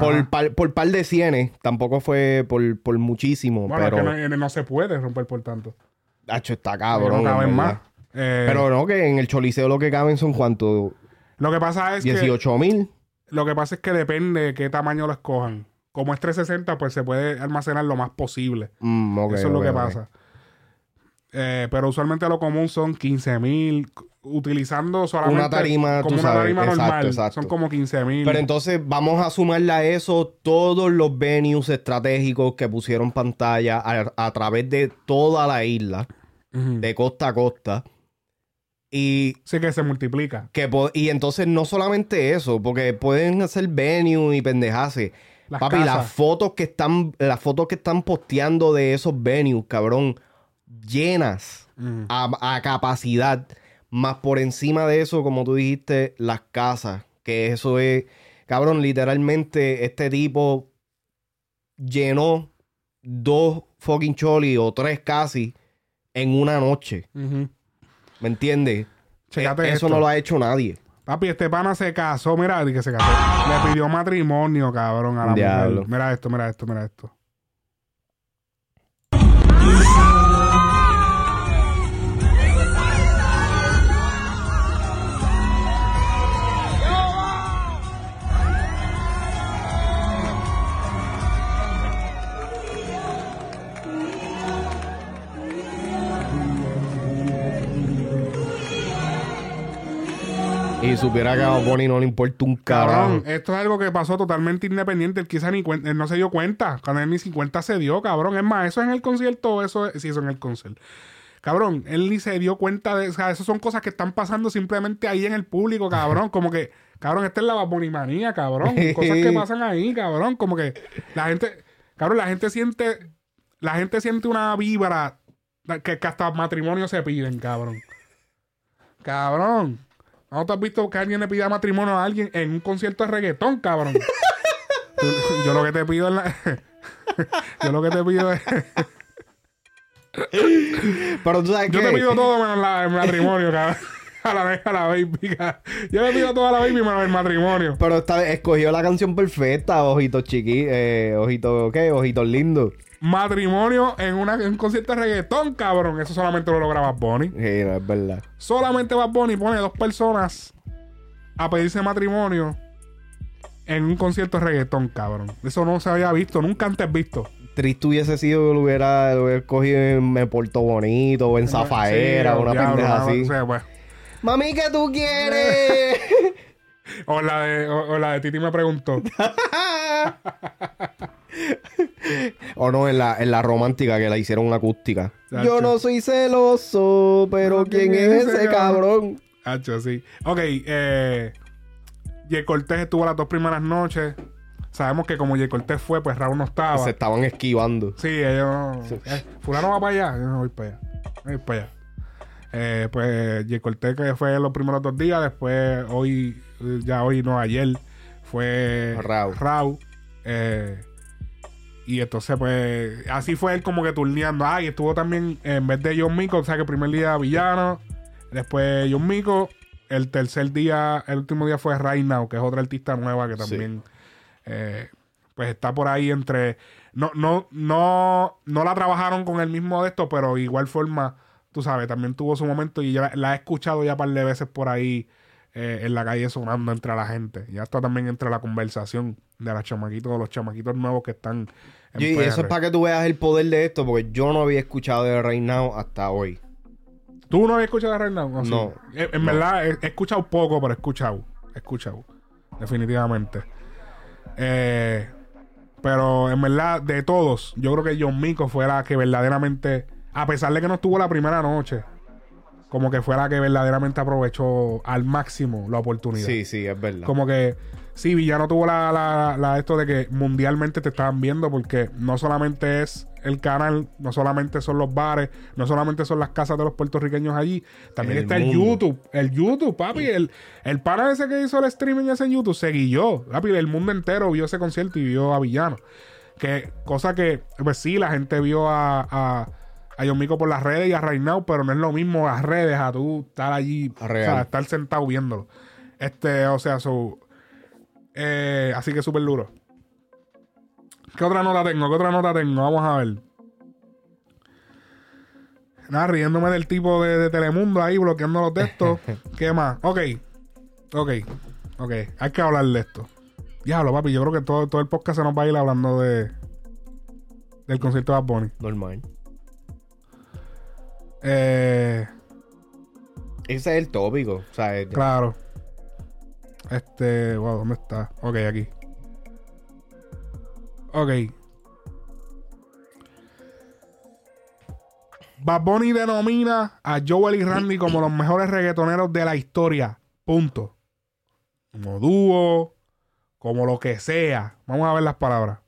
Por par, por par de cienes, tampoco fue por, por muchísimo, Bueno, pero es que no, no se puede romper por tanto. Hacho, está cabrón. no caben en más. Eh, Pero no, que en el choliseo lo que caben son cuánto, lo que pasa es que 18 mil. lo que pasa es que depende de qué tamaño lo escojan. Como es 360, pues se puede almacenar lo más posible. Mm, Eso es lo que pasa. Eh, pero usualmente lo común son 15 mil. Utilizando solamente Una tarima, como tú una sabes, tarima exacto, normal. exacto. Son como 15 mil. Pero entonces vamos a sumarle a eso todos los venues estratégicos que pusieron pantalla a, a través de toda la isla, de costa a costa. Y Sí que se multiplica. Que y entonces no solamente eso, porque pueden hacer venue y pendejase. Las Papi, casas. las fotos que están, las fotos que están posteando de esos venues, cabrón, llenas a, a capacidad. Más por encima de eso, como tú dijiste, las casas. Que eso es, cabrón, literalmente este tipo llenó dos fucking cholis o tres casi en una noche. ¿Me entiendes? Chécate Eh, Eso esto. no lo ha hecho nadie. Papi, este pana se casó, mira, que se casó. Le pidió matrimonio, cabrón, a la Diablo. mujer. Mira esto, mira esto, mira esto. Y supiera que a Bad Bunny no le importa un Cabrón, carajo. esto es algo que pasó totalmente independiente. Él quizá ni él no se dio cuenta. Cuando él ni 50 se dio, cabrón. Es más, eso es en el concierto o eso es. Sí, eso en el concierto. Cabrón, él ni se dio cuenta de. O sea, esas son cosas que están pasando simplemente ahí en el público, cabrón. Como que, cabrón, esta es la babonimanía, cabrón. Cosas que pasan ahí, cabrón. Como que la gente. Cabrón, la gente siente. La gente siente una vibra que, que hasta matrimonio se piden, cabrón. Cabrón. ¿No te has visto que alguien le pida matrimonio a alguien en un concierto de reggaetón, cabrón? Tú- yo lo que te pido es la... yo lo que te pido es... Pero tú sabes Yo que... te pido todo menos la- el matrimonio, cabrón. A la, a la baby, cabrón. Yo le pido todo a la baby menos el matrimonio. Pero esta vez escogió la canción perfecta, ojitos chiquitos, eh, ojitos, ¿qué? Ojitos lindos. Matrimonio en, una, en un concierto de reggaetón, cabrón. Eso solamente lo logra Bad Bunny. Sí, no, es verdad. Solamente Bad Bunny pone dos personas a pedirse matrimonio en un concierto de reggaetón, cabrón. Eso no se había visto, nunca antes visto. Triste hubiese sido que lo hubiera, lo hubiera escogido en, en Puerto Bonito o en Zafaera, Sí, una diablo, pendeja no, así. o sea, pues. Mami, ¿qué tú quieres? O la de, o, o la de Titi me preguntó. o no, en la, en la romántica que la hicieron acústica. Yo no soy celoso, pero ¿quién es ese cabrón? Hacho, sí. Ok, eh. Jay Cortés estuvo las dos primeras noches. Sabemos que como Jay Cortés fue, pues Raúl no estaba. Se estaban esquivando. Sí, ellos. eh, fulano va para allá. Yo no voy para allá. No voy para allá. Eh, pues Jay Cortés que fue los primeros dos días. Después, hoy, ya hoy, no, ayer, fue Raúl. Raúl. Eh, y entonces, pues, así fue él como que turneando. Ah, y estuvo también, en vez de John Mico, o sea que el primer día Villano, después John Mico. El tercer día, el último día fue Right Now, que es otra artista nueva que también, eh, pues está por ahí entre. No, no, no, no la trabajaron con el mismo de esto, pero igual forma, tú sabes, también tuvo su momento y ya la he escuchado ya un par de veces por ahí eh, en la calle sonando entre la gente. Ya está también entre la conversación de los chamaquitos, los chamaquitos nuevos que están Y eso es para que tú veas el poder de esto, porque yo no había escuchado de Right Now hasta hoy. ¿Tú no habías escuchado de Right Now? No. En, en No. verdad, he, he escuchado poco, pero he escuchado. He escuchado. Definitivamente. Eh, pero en verdad, de todos, yo creo que John Mico fue la que verdaderamente, a pesar de que no estuvo la primera noche, como que fue la que verdaderamente aprovechó al máximo la oportunidad. Sí, sí, es verdad. Como que sí, Villano tuvo la, la, la- esto de que mundialmente te estaban viendo porque no solamente es el canal, no solamente son los bares, no solamente son las casas de los puertorriqueños allí, también El está el. YouTube, el YouTube, papi, el, el pana ese que hizo el streaming ese en YouTube se guilló, papi, el mundo entero vio ese concierto y vio a Villano. Que cosa que, pues sí, la gente vio a, a, a John Mico por las redes y a Right Now, pero no es lo mismo las redes a tú estar allí, o sea, estar sentado viéndolo. Este, o sea, su, eh, así que súper duro. ¿Qué otra nota tengo? ¿Qué otra nota tengo? Vamos a ver. Nada, riéndome del tipo de, de Telemundo ahí, bloqueando los textos. ¿Qué más? Ok. Ok. Ok. Hay que hablar de esto. Diablo, papi. Yo creo que todo, todo el podcast se nos va a ir hablando de del concierto de Bad Bunny. Normal. Eh, Ese es el tópico. O sea, es- claro. Este, wow, ¿dónde está? Ok, aquí. Ok. Bad Bunny denomina a Joel y Randy como los mejores reggaetoneros de la historia. Punto. Como dúo, como lo que sea. Vamos a ver las palabras.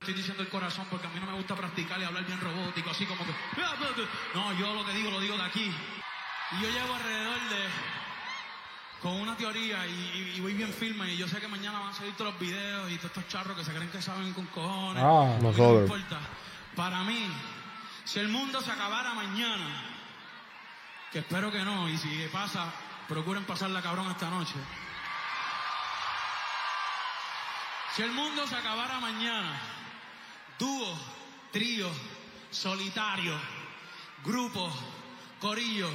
Estoy diciendo el corazón porque a mí no me gusta practicar y hablar bien robótico, así como que. No, yo lo que digo lo digo de aquí. Y yo llevo alrededor de. Con una teoría y, voy bien firme. Y yo sé que mañana van a salir todos los videos y todos estos charros que se creen que saben con cojones. Ah, nosotros. No importa. Para mí, si el mundo se acabara mañana, que espero que no, y si pasa, procuren pasarla cabrón esta noche. Si el mundo se acabara mañana, dúo, trío, solitario, grupo, corillo,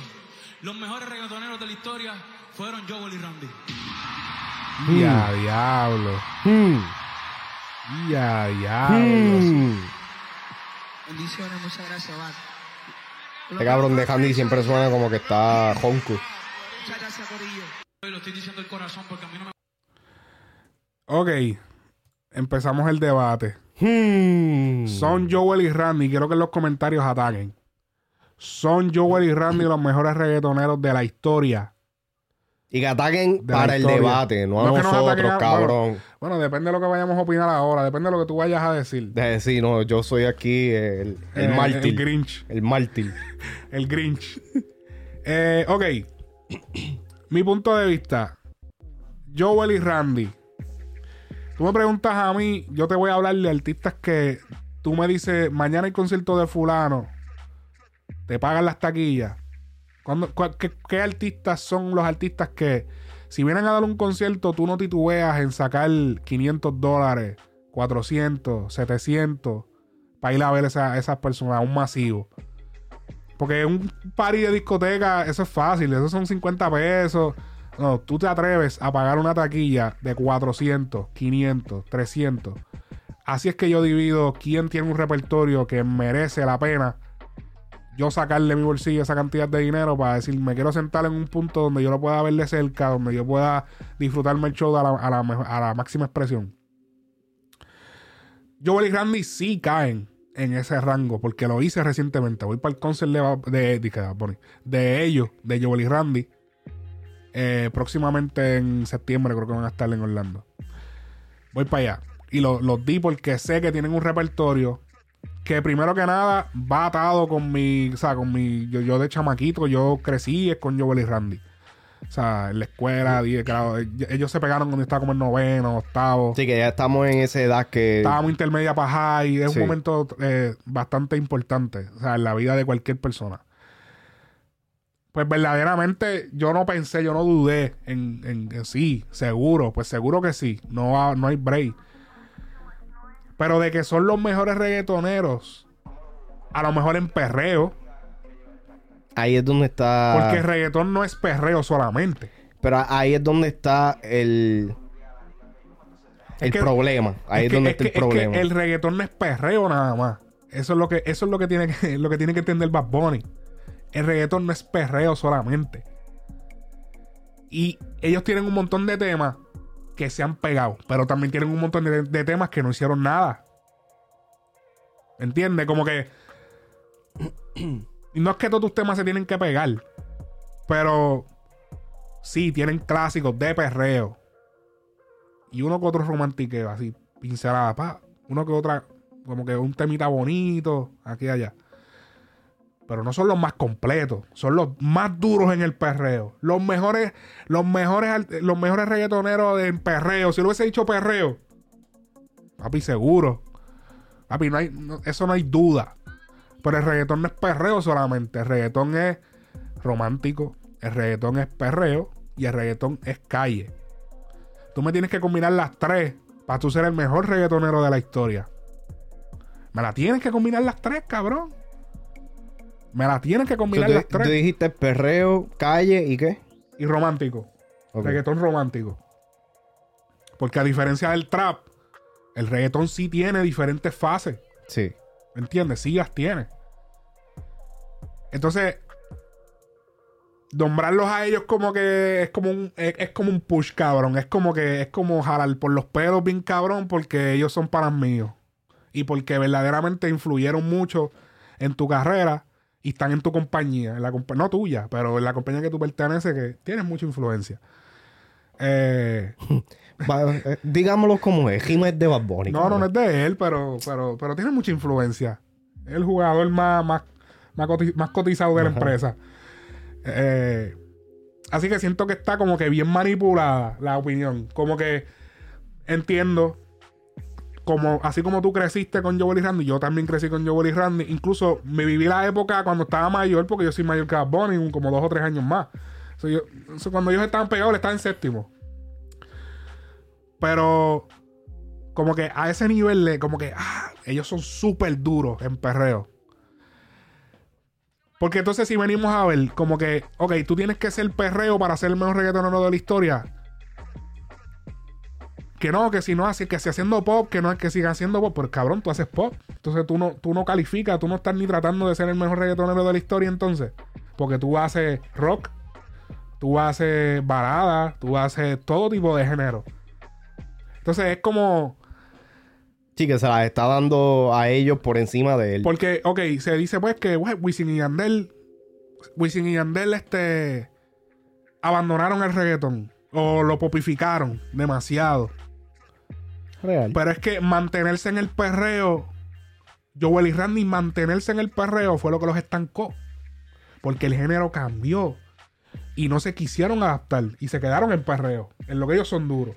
los mejores reggaetoneros de la historia fueron Joel y Randy. Ya, diablo. Hmm. Ya, diablo. Hmm. Bendiciones, muchas gracias, Bat. Este cabrón de Handy siempre suena como que está jonco. Muchas gracias, Corillo. Lo estoy diciendo del corazón porque a mí no me Ok. Empezamos el debate. Hmm. Son Joel y Randy. Quiero que en los comentarios ataquen. Son Joel y Randy los mejores reggaetoneros de la historia. Y que ataquen De para el debate, no a No ataquen nosotros, a- cabrón. Bueno, depende de lo que vayamos a opinar ahora. Depende de lo que tú vayas a decir. De decir, no, yo soy aquí el, el Eh, mártir. El Grinch. El mártir. El Grinch. Eh, ok. Mi punto de vista. Joel y Randy. Tú me preguntas a mí, yo te voy a hablar de artistas que tú me dices, mañana hay concierto de fulano. Te pagan las taquillas. ¿Cuándo- cua- qué, qué artistas son los artistas que, si vienen a dar un concierto, tú no titubeas en sacar 500 dólares, 400, 700, para ir a ver esa- esas personas, un masivo? Porque un party de discoteca, eso es fácil, eso son 50 pesos. No, tú te atreves a pagar una taquilla de 400, 500, 300. Así es que yo divido quién tiene un repertorio que merece la pena yo sacarle mi bolsillo esa cantidad de dinero para decir, me quiero sentar en un punto donde yo lo pueda ver de cerca, donde yo pueda disfrutarme el show a la, a la a la máxima expresión. Joel y Randy sí caen en ese rango, porque lo hice recientemente. Voy para el concert de, de, de, ellos, de Joel y Randy. eh, próximamente en septiembre creo que van a estar en Orlando. Voy para allá. Y lo- los di porque sé que tienen un repertorio que primero que nada va atado con mi, o sea, con mi, yo, yo de chamaquito, yo crecí es con Joel y Randy. O sea, en la escuela, die- claro, ellos ellos se pegaron cuando estaba como en noveno, octavo. Sí, que ya estamos en esa edad que. Estábamos intermedia para high. Es Sí. un momento eh, bastante importante, o sea, en la vida de cualquier persona. Pues verdaderamente yo no pensé, yo no dudé en, en- en sí, seguro, pues seguro que sí, no, no hay break. Pero de que son los mejores reggaetoneros, a lo mejor en perreo, Ahí es donde está. porque el reggaetón no es perreo solamente. Pero ahí es donde está el. Es El que- problema. Ahí es, que- donde es está el que- problema. el reggaetón no es perreo nada más. Eso es lo que, eso es lo que tiene que, lo que tiene que entender Bad Bunny. El reggaetón no es perreo solamente. Y ellos tienen un montón de temas que se han pegado, pero también tienen un montón de, temas que no hicieron nada. ¿Entiendes? Como que. no es que todos tus temas se tienen que pegar, pero sí tienen clásicos de perreo. Y uno que otro romantiqueo, así, pincelada, pa. Uno que otra, como que un temita bonito, aquí y allá. Pero no son los más completos, son los más duros en el perreo. Los mejores, los mejores, los mejores reggaetoneros en perreo. Si lo hubiese dicho perreo, papi, seguro. Papi, no hay, eso no hay duda. Pero el reggaetón no es perreo solamente. El reggaetón es romántico. El reggaetón es perreo. Y el reggaetón es calle. Tú me tienes que combinar las tres para tú ser el mejor reggaetonero de la historia. Me la tienes que combinar las tres, cabrón. Me la tienes que combinar tú, las tú tres. dijiste perreo, calle y qué? Y romántico. Reggaetón romántico. Porque a diferencia del trap, el reggaetón sí tiene diferentes fases. Sí. ¿Me entiendes? Sí las tiene. Entonces, nombrarlos a ellos como que es como un es, es como un push, cabrón. Es como que es como jalar por los pelos bien cabrón porque ellos son panas míos. Y porque verdaderamente influyeron mucho en tu carrera y están en tu compañía. En la compa- no tuya, pero en la compañía que tú perteneces que tienes mucha influencia. Eh, eh, digámoslo como es. Gima es de Bad Bunny. no, no, no es de él, pero, pero, pero tiene mucha influencia. Es el jugador más, más, más, más cotizado de la empresa. Eh, así que siento que está como que bien manipulada la opinión. Como que entiendo. Como, así como tú creciste con Joel y Randy, yo también crecí con Joel y Randy. Incluso me viví la época cuando estaba mayor, porque yo soy mayor que un- como dos o tres años más. So, yo- so, cuando ellos estaban pegados, él estaba en séptimo. Pero como que a ese nivel de como que ah, ellos son súper duros en perreo. Porque entonces si venimos a ver como que, ok, tú tienes que ser perreo para ser el mejor reggaetonero de la historia. Que no, que si no así, que si haciendo pop, que no es que siga haciendo pop, pero cabrón, tú haces pop. Entonces tú no, tú no calificas, tú no estás ni tratando de ser el mejor reggaetonero de la historia entonces. Porque tú haces rock, tú haces balada, tú haces todo tipo de género. Entonces es como... Sí, que se la está dando a ellos por encima de él. Porque, ok, se dice pues que pues, Wisin y Yandel, Wisin y Yandel, este, abandonaron el reggaetón o lo popificaron demasiado. Pero es que mantenerse en el perreo, Joel y Randy, mantenerse en el perreo fue lo que los estancó. Porque el género cambió. y no se quisieron adaptar y se quedaron en perreo, en lo que ellos son duros.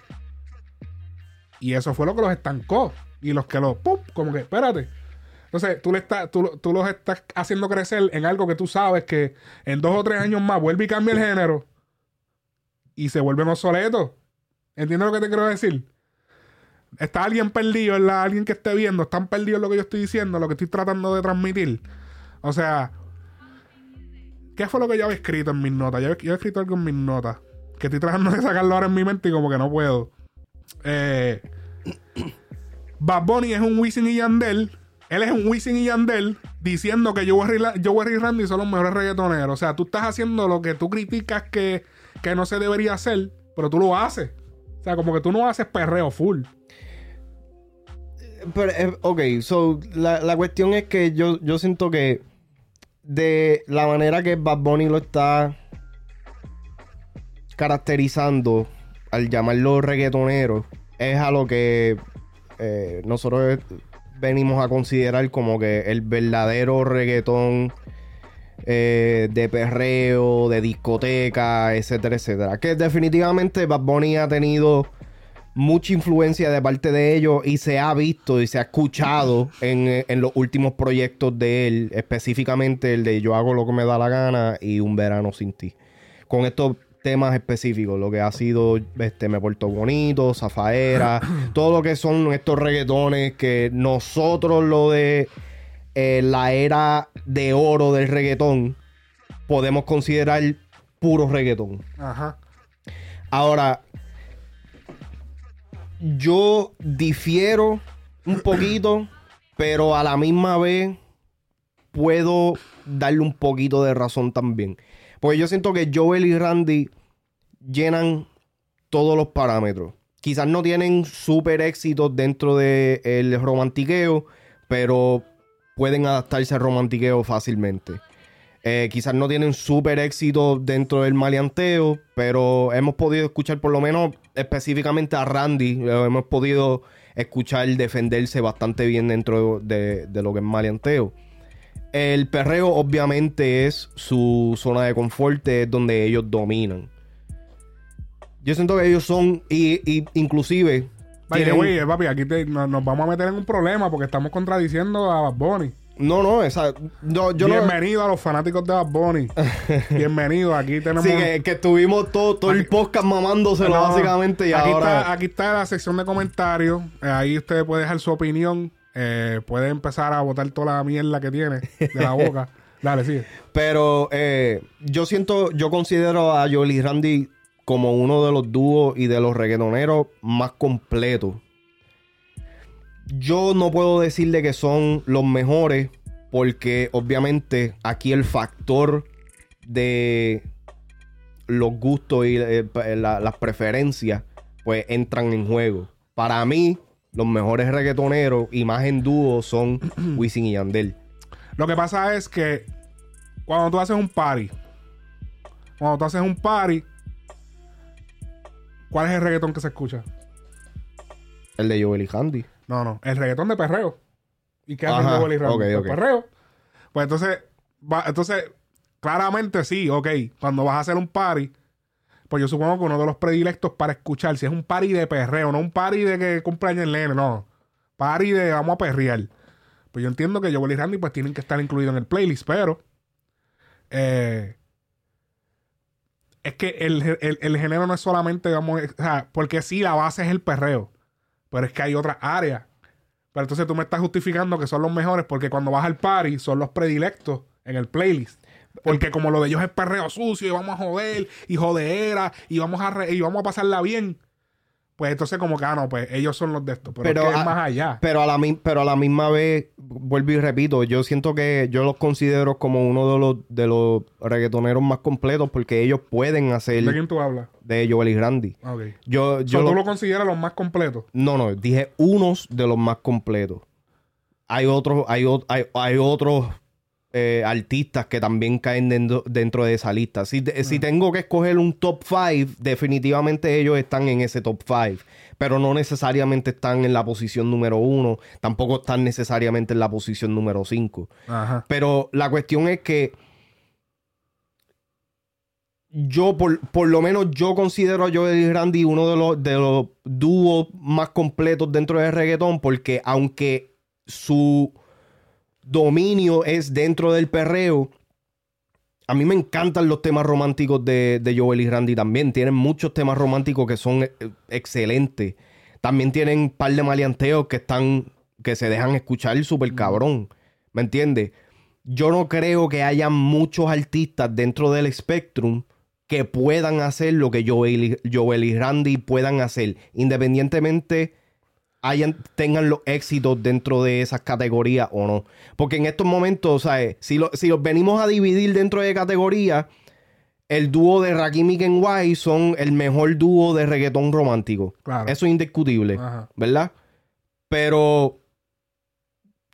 Y eso fue lo que los estancó. Y los que los, ¡pum! Como que, espérate. Entonces, tú, le estás, tú, tú los estás haciendo crecer en algo que tú sabes que en dos o tres años más vuelve y cambia el género y se vuelven obsoletos. ¿Entiendes lo que te quiero decir? Está alguien perdido, ¿verdad? Alguien que esté viendo, están perdidos lo que yo estoy diciendo, lo que estoy tratando de transmitir. O sea, ¿qué fue lo que yo había escrito en mis notas? Yo, yo he escrito algo en mis notas. Que estoy tratando de sacarlo ahora en mi mente y como que no puedo. Eh, Bad Bunny es un Wisin y Yandel. Él es un Wisin y Yandel diciendo que Joe y, Joe y Randy son los mejores reggaetoneros. O sea, tú estás haciendo lo que tú criticas que, que no se debería hacer, pero tú lo haces. O sea, como que tú no haces perreo full. Pero, eh, ok, so, la, la cuestión es que yo, yo siento que de la manera que Bad Bunny lo está caracterizando al llamarlo reggaetonero es a lo que eh, nosotros venimos a considerar como que el verdadero reggaetón eh, de perreo, de discoteca, etcétera, etcétera. Que definitivamente Bad Bunny ha tenido mucha influencia de parte de ellos y se ha visto y se ha escuchado en, en, los últimos proyectos de él, específicamente el de Yo hago lo que me da la gana y Un verano sin ti. Con estos temas específicos, lo que ha sido este Me Porto Bonito, Zafaera, todo lo que son estos reggaetones que nosotros lo de eh, la era de oro del reggaetón podemos considerar puro reggaetón. Ajá. Ahora, yo difiero un poquito, pero a la misma vez puedo darle un poquito de razón también. Porque yo siento que Joel y Randy llenan todos los parámetros. Quizás no tienen súper éxito dentro del romantiqueo, pero pueden adaptarse al romantiqueo fácilmente. Eh, quizás no tienen súper éxito dentro del maleanteo, pero hemos podido escuchar por lo menos específicamente a Randy, hemos podido escuchar defenderse bastante bien dentro de, de, lo que es maleanteo. El perreo obviamente es su zona de confort, es donde ellos dominan. Yo siento que ellos son, y, y inclusive... Vaya, tienen... papi, aquí te, nos, vamos a meter en un problema porque estamos contradiciendo a Bad Bunny. No, no, esa. No, yo Bienvenido no... a los fanáticos de Bad Bunny. Bienvenido, aquí tenemos. Sí, que, que estuvimos todo, todo aquí... el podcast mamándoselo, no, básicamente. Y aquí, ahora... está, aquí está la sección de comentarios. Eh, ahí usted puede dejar su opinión. Eh, puede empezar a botar toda la mierda que tiene de la boca. Dale, sigue. Pero eh, yo siento, yo considero a y Randy como uno de los dúos y de los reggaetoneros más completos yo no puedo decirle que son los mejores porque obviamente aquí el factor de los gustos y eh, la, las preferencias pues entran en juego. Para mí, los mejores reggaetoneros y más en dúo son Wisin y Yandel. Lo que pasa es que cuando tú haces un party, cuando tú haces un party, ¿cuál es el reggaetón que se escucha? El de Joel y Handy. No, no. El reggaetón de perreo. ¿Y qué hace Joel y Randy? Okay, el okay. perreo. Pues entonces, va, entonces, claramente sí, ok. Cuando vas a hacer un party, pues yo supongo que uno de los predilectos para escuchar, si es un party de perreo, no un party de que cumpleaños el nene, no. Party de vamos a perrear. Pues yo entiendo que Joel y Randy pues tienen que estar incluidos en el playlist, pero eh, es que el, el, el, género no es solamente, vamos, o sea, porque sí, la base es el perreo. Pero es que hay otras áreas. Pero entonces tú me estás justificando que son los mejores porque cuando vas al party son los predilectos en el playlist. Porque como lo de ellos es perreo sucio y vamos a joder y jodera y vamos a, re y vamos a pasarla bien. Pues entonces como que, ah, no, pues ellos son los de esto. Pero, pero es, que a, es más allá. Pero a, la, pero a la misma vez, vuelvo y repito, yo siento que yo los considero como uno de los, de los reggaetoneros más completos porque ellos pueden hacer... ¿De quién tú hablas? De Joel y Randy. Okay. Yo, yo ¿Tú lo, lo consideras los más completos? No, no, dije unos de los más completos. Hay otros, hay, hay, hay otros eh, artistas que también caen dentro, dentro de esa lista. Si, de, si, tengo que escoger un top 5, definitivamente ellos están en ese top 5. Pero no necesariamente están en la posición número 1. Tampoco están necesariamente en la posición número 5. Pero la cuestión es que yo, por, por lo menos, yo considero a Joel y Randy uno de los, de los dúos más completos dentro del reggaetón, porque aunque su dominio es dentro del perreo, a mí me encantan los temas románticos de, de Joel y Randy también. Tienen muchos temas románticos que son eh, excelentes. También tienen un par de maleanteos que están, que se dejan escuchar súper cabrón. ¿Me entiendes? Yo no creo que haya muchos artistas dentro del Spectrum que puedan hacer lo que Joel y, Joel y Randy puedan hacer, independientemente hayan, tengan los éxitos dentro de esas categorías o no. Porque en estos momentos, ¿sabes? Si, lo- si los venimos a dividir dentro de categorías, el dúo de Rakim y Kenway son el mejor dúo de reggaetón romántico. Claro. Eso es indiscutible, Ajá. ¿verdad? Pero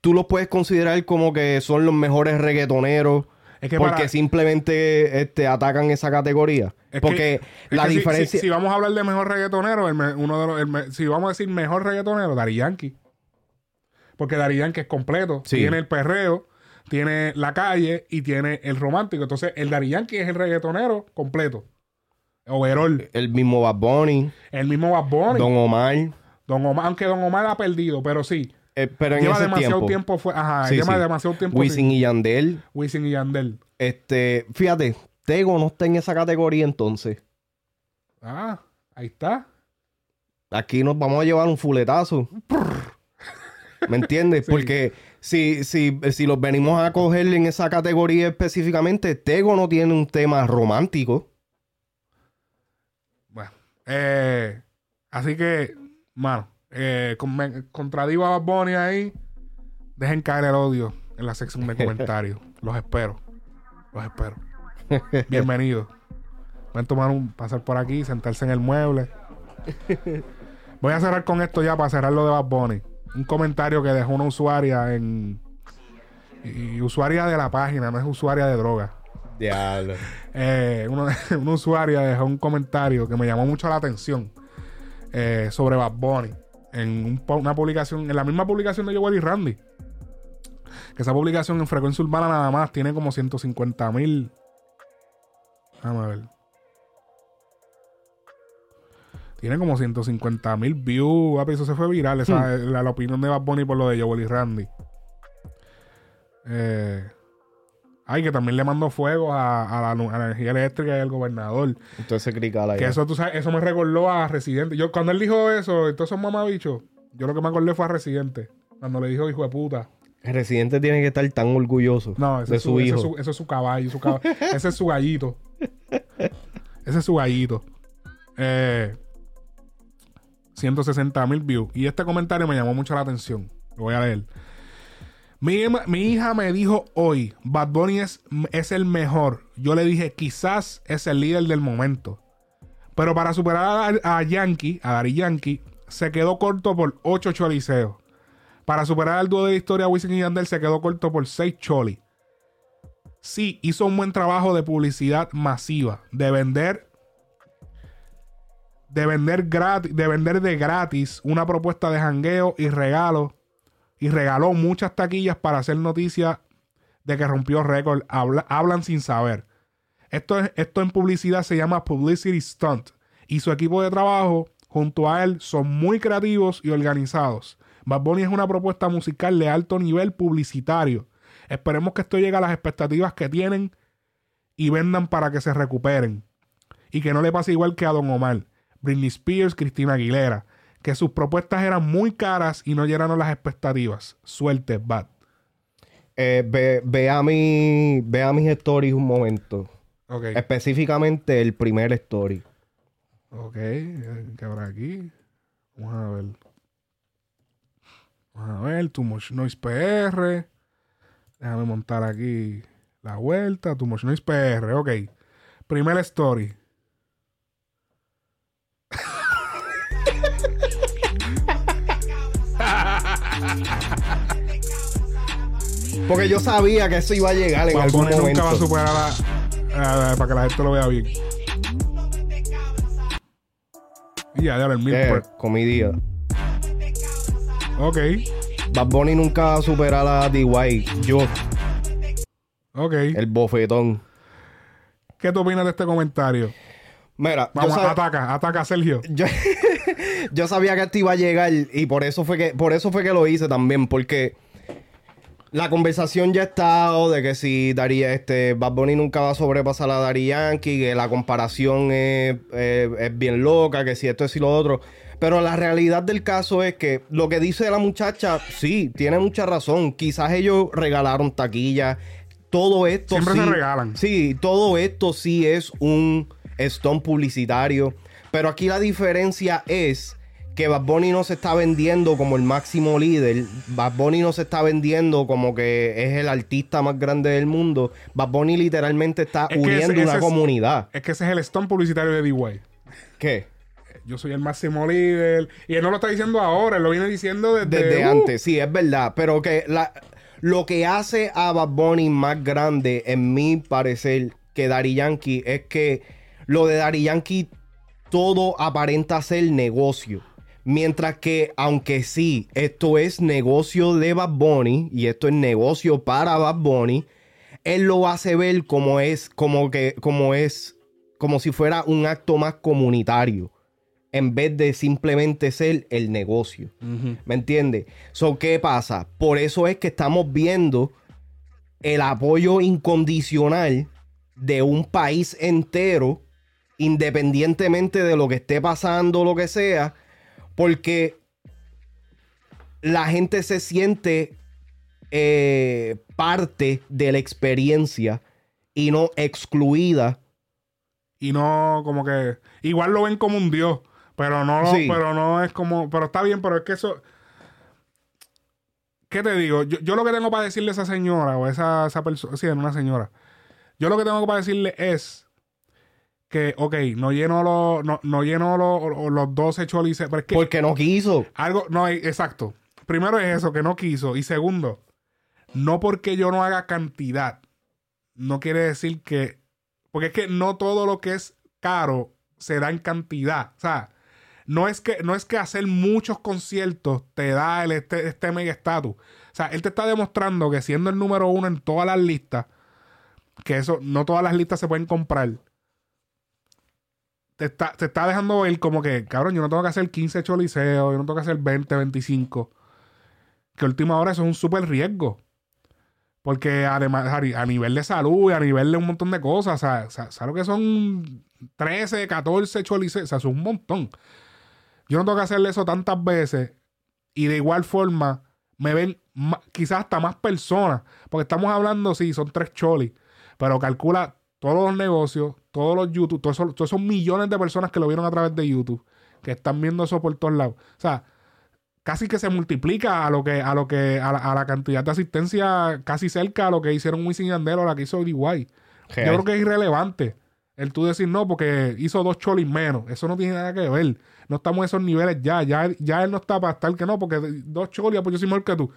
tú los puedes considerar como que son los mejores reggaetoneros Es que porque para- simplemente este, atacan esa categoría. Es porque que- la es que si- diferencia... Si, si vamos a hablar de mejor reggaetonero, el me- uno de los, el me- si vamos a decir mejor reggaetonero, Dari Yankee. Porque Dari Yankee es completo. Sí. Tiene el perreo, tiene la calle y tiene el romántico. Entonces, el Dari Yankee es el reggaetonero completo. Overall. El mismo Bad Bunny, El mismo Bad Bunny. Don Omar. Don Omar, aunque Don Omar ha perdido, pero sí. Eh, pero en lleva ese demasiado tiempo. tiempo, fue, ajá, Sí, lleva sí. demasiado tiempo. Wisin sí. y Yandel. Wisin y Yandel. Este, fíjate, Tego no está en esa categoría entonces. Ah, ahí está. Aquí nos vamos a llevar un fuletazo. ¿Me entiendes? Sí. Porque si, si, si los venimos a coger en esa categoría específicamente, Tego no tiene un tema romántico. Bueno, eh, así que, mano, eh, con- me- contradigo a Bad Bunny ahí. Dejen caer el odio en la sección de comentarios. Los espero. Los espero. Bienvenidos. Van a tomar un pasar por aquí, sentarse en el mueble. Voy a cerrar con esto ya para cerrar lo de Bad Bunny. Un comentario que dejó una usuaria en. Y usuaria de la página, no es usuaria de droga. Diablo. Eh, una, una usuaria dejó un comentario que me llamó mucho la atención eh, sobre Bad Bunny en un una publicación, en la misma publicación de Joel y Randy. Que esa publicación en frecuencia urbana nada más tiene como 150 mil. Vamos a ver. Tiene como 150 mil views. Eso se fue viral. Esa, la, la opinión de Bad Bunny por lo de Joel y Randy. Eh, ay, que también le mandó fuego a, a la, nu- a la energía eléctrica y al gobernador. Entonces se cricala Que ya. eso, tú sabes, eso me recordó a Residente. Yo, cuando él dijo eso, entonces mamabichos, yo lo que me acordé fue a Residente. Cuando le dijo hijo de puta. El residente tiene que estar tan orgulloso No, ese de es su, su, ese hijo. es su, ese es su caballo. su ese es su gallito. Ese es su gallito. Eh, 160 mil views. Y este comentario me llamó mucho la atención. Lo voy a leer. Mi, mi hija me dijo hoy, Bad Bunny es, es el mejor. Yo le dije, quizás es el líder del momento. Pero para superar a, a Yankee, a Dari Yankee, se quedó corto por 8 choliseos. Para superar al dúo de historia Wisin y Yandel se quedó corto por 6 choli. Sí, hizo un buen trabajo de publicidad masiva, de vender de vender gratis, de vender de gratis una propuesta de jangueo y regalo y regaló muchas taquillas para hacer noticia de que rompió récord. Habla- hablan sin saber. Esto, es- esto en publicidad se llama publicity stunt y su equipo de trabajo junto a él son muy creativos y organizados. Bad Bunny es una propuesta musical de alto nivel publicitario. Esperemos que esto llegue a las expectativas que tienen y vendan para que se recuperen. Y que no le pase igual que a Don Omar, Britney Spears, Cristina Aguilera, que sus propuestas eran muy caras y no llenaron las expectativas. Suerte, Bad. Eh, ve, ve a mi, ve a mis stories un momento. Ok. Específicamente el primer story. Ok. eh, ¿Qué habrá aquí? Vamos a ver. Vamos a ver. Too Much Noise PR. Déjame montar aquí la vuelta. Too Much Noise PR. Ok. Primer story. Porque yo sabía que eso iba a llegar en Bad algún Bunny momento. nunca va a superar a, a- para que la gente lo vea bien. Y ya, ya, el mil Eh, por- comedia. Ok. Bad Bunny nunca va a superar a DY. Yo, Ok. el bofetón. ¿Qué tú opinas de este comentario? Mira, yo Vamos, sab- ataca, ataca, Sergio. yo, yo sabía que esto iba a llegar y por eso fue que por eso fue que lo hice también porque la conversación ya ha estado de que si Daría, este, Bad Bunny nunca va a sobrepasar a Daddy Yankee, que la comparación es, es bien loca, que si esto es y lo otro. Pero la realidad del caso es que lo que dice la muchacha, sí, tiene mucha razón. Quizás ellos regalaron taquillas. Todo esto Siempre sí, se regalan. Sí, todo esto sí es un stunt publicitario. Pero aquí la diferencia es que Bad Bunny no se está vendiendo como el máximo líder. Bad Bunny no se está vendiendo como que es el artista más grande del mundo. Bad Bunny literalmente está Es uniendo ese- una es- comunidad. Es que ese es el stone publicitario de D-Way. ¿Qué? Yo soy el máximo líder. Y él no lo está diciendo ahora, él lo viene diciendo desde, Desde uh, antes, sí, es verdad. Pero que la, lo que hace a Bad Bunny más grande, en mi parecer, que Daddy Yankee, es que lo de Daddy Yankee todo aparenta ser negocio. Mientras que, aunque sí, esto es negocio de Bad Bunny y esto es negocio para Bad Bunny, él lo hace ver como es, como que, como es, como si fuera un acto más comunitario, en vez de simplemente ser el negocio. ¿Me entiendes? So, ¿qué pasa? Por eso es que estamos viendo el apoyo incondicional de un país entero, independientemente de lo que esté pasando, lo que sea, porque la gente se siente eh, parte de la experiencia y no excluida. Y no, como que. Igual lo ven como un dios. Pero no, lo- Sí. pero no es como. Pero está bien, pero es que eso. ¿Qué te digo? Yo, yo lo que tengo para decirle a esa señora, o a esa, esa persona. Sí, una señora. Yo lo que tengo para decirle es que, ok, no lleno los, no, no lleno los, los 12 cholices. Pero es que Porque no quiso. algo, no, exacto. Primero es eso, que no quiso. Y segundo, no porque yo no haga cantidad, no quiere decir que. Porque es que no todo lo que es caro se da en cantidad. O sea, no es que, no es que hacer muchos conciertos te da el, este, este mega estatus. O sea, él te está demostrando que siendo el número uno en todas las listas, que eso, no todas las listas se pueden comprar. Te está, te está dejando ver como que, cabrón, yo no tengo que hacer 15 choliseos, yo no tengo que hacer 20, 25. Que última hora eso es un súper riesgo. Porque además, a, nivel de salud y a nivel de un montón de cosas, o ¿sabes lo que son 13, 14 choliseos? O sea, es un montón. Yo no tengo que hacerle eso tantas veces y de igual forma me ven quizás hasta más personas. Porque estamos hablando, sí, son tres cholis, pero calcula todos los negocios, todos los YouTube, todos esos, todos esos millones de personas que lo vieron a través de YouTube, que están viendo eso por todos lados. O sea, casi que se multiplica a lo que, a lo que, a la, a la cantidad de asistencia casi cerca a lo que hicieron Wisin y Yandel o la que hizo D.Y. Yo creo que es irrelevante el tú decir no, porque hizo dos cholis menos. Eso no tiene nada que ver. No estamos a esos niveles ya. Ya, ya él no está para estar que no, porque dos cholis, pues yo soy mejor que tú.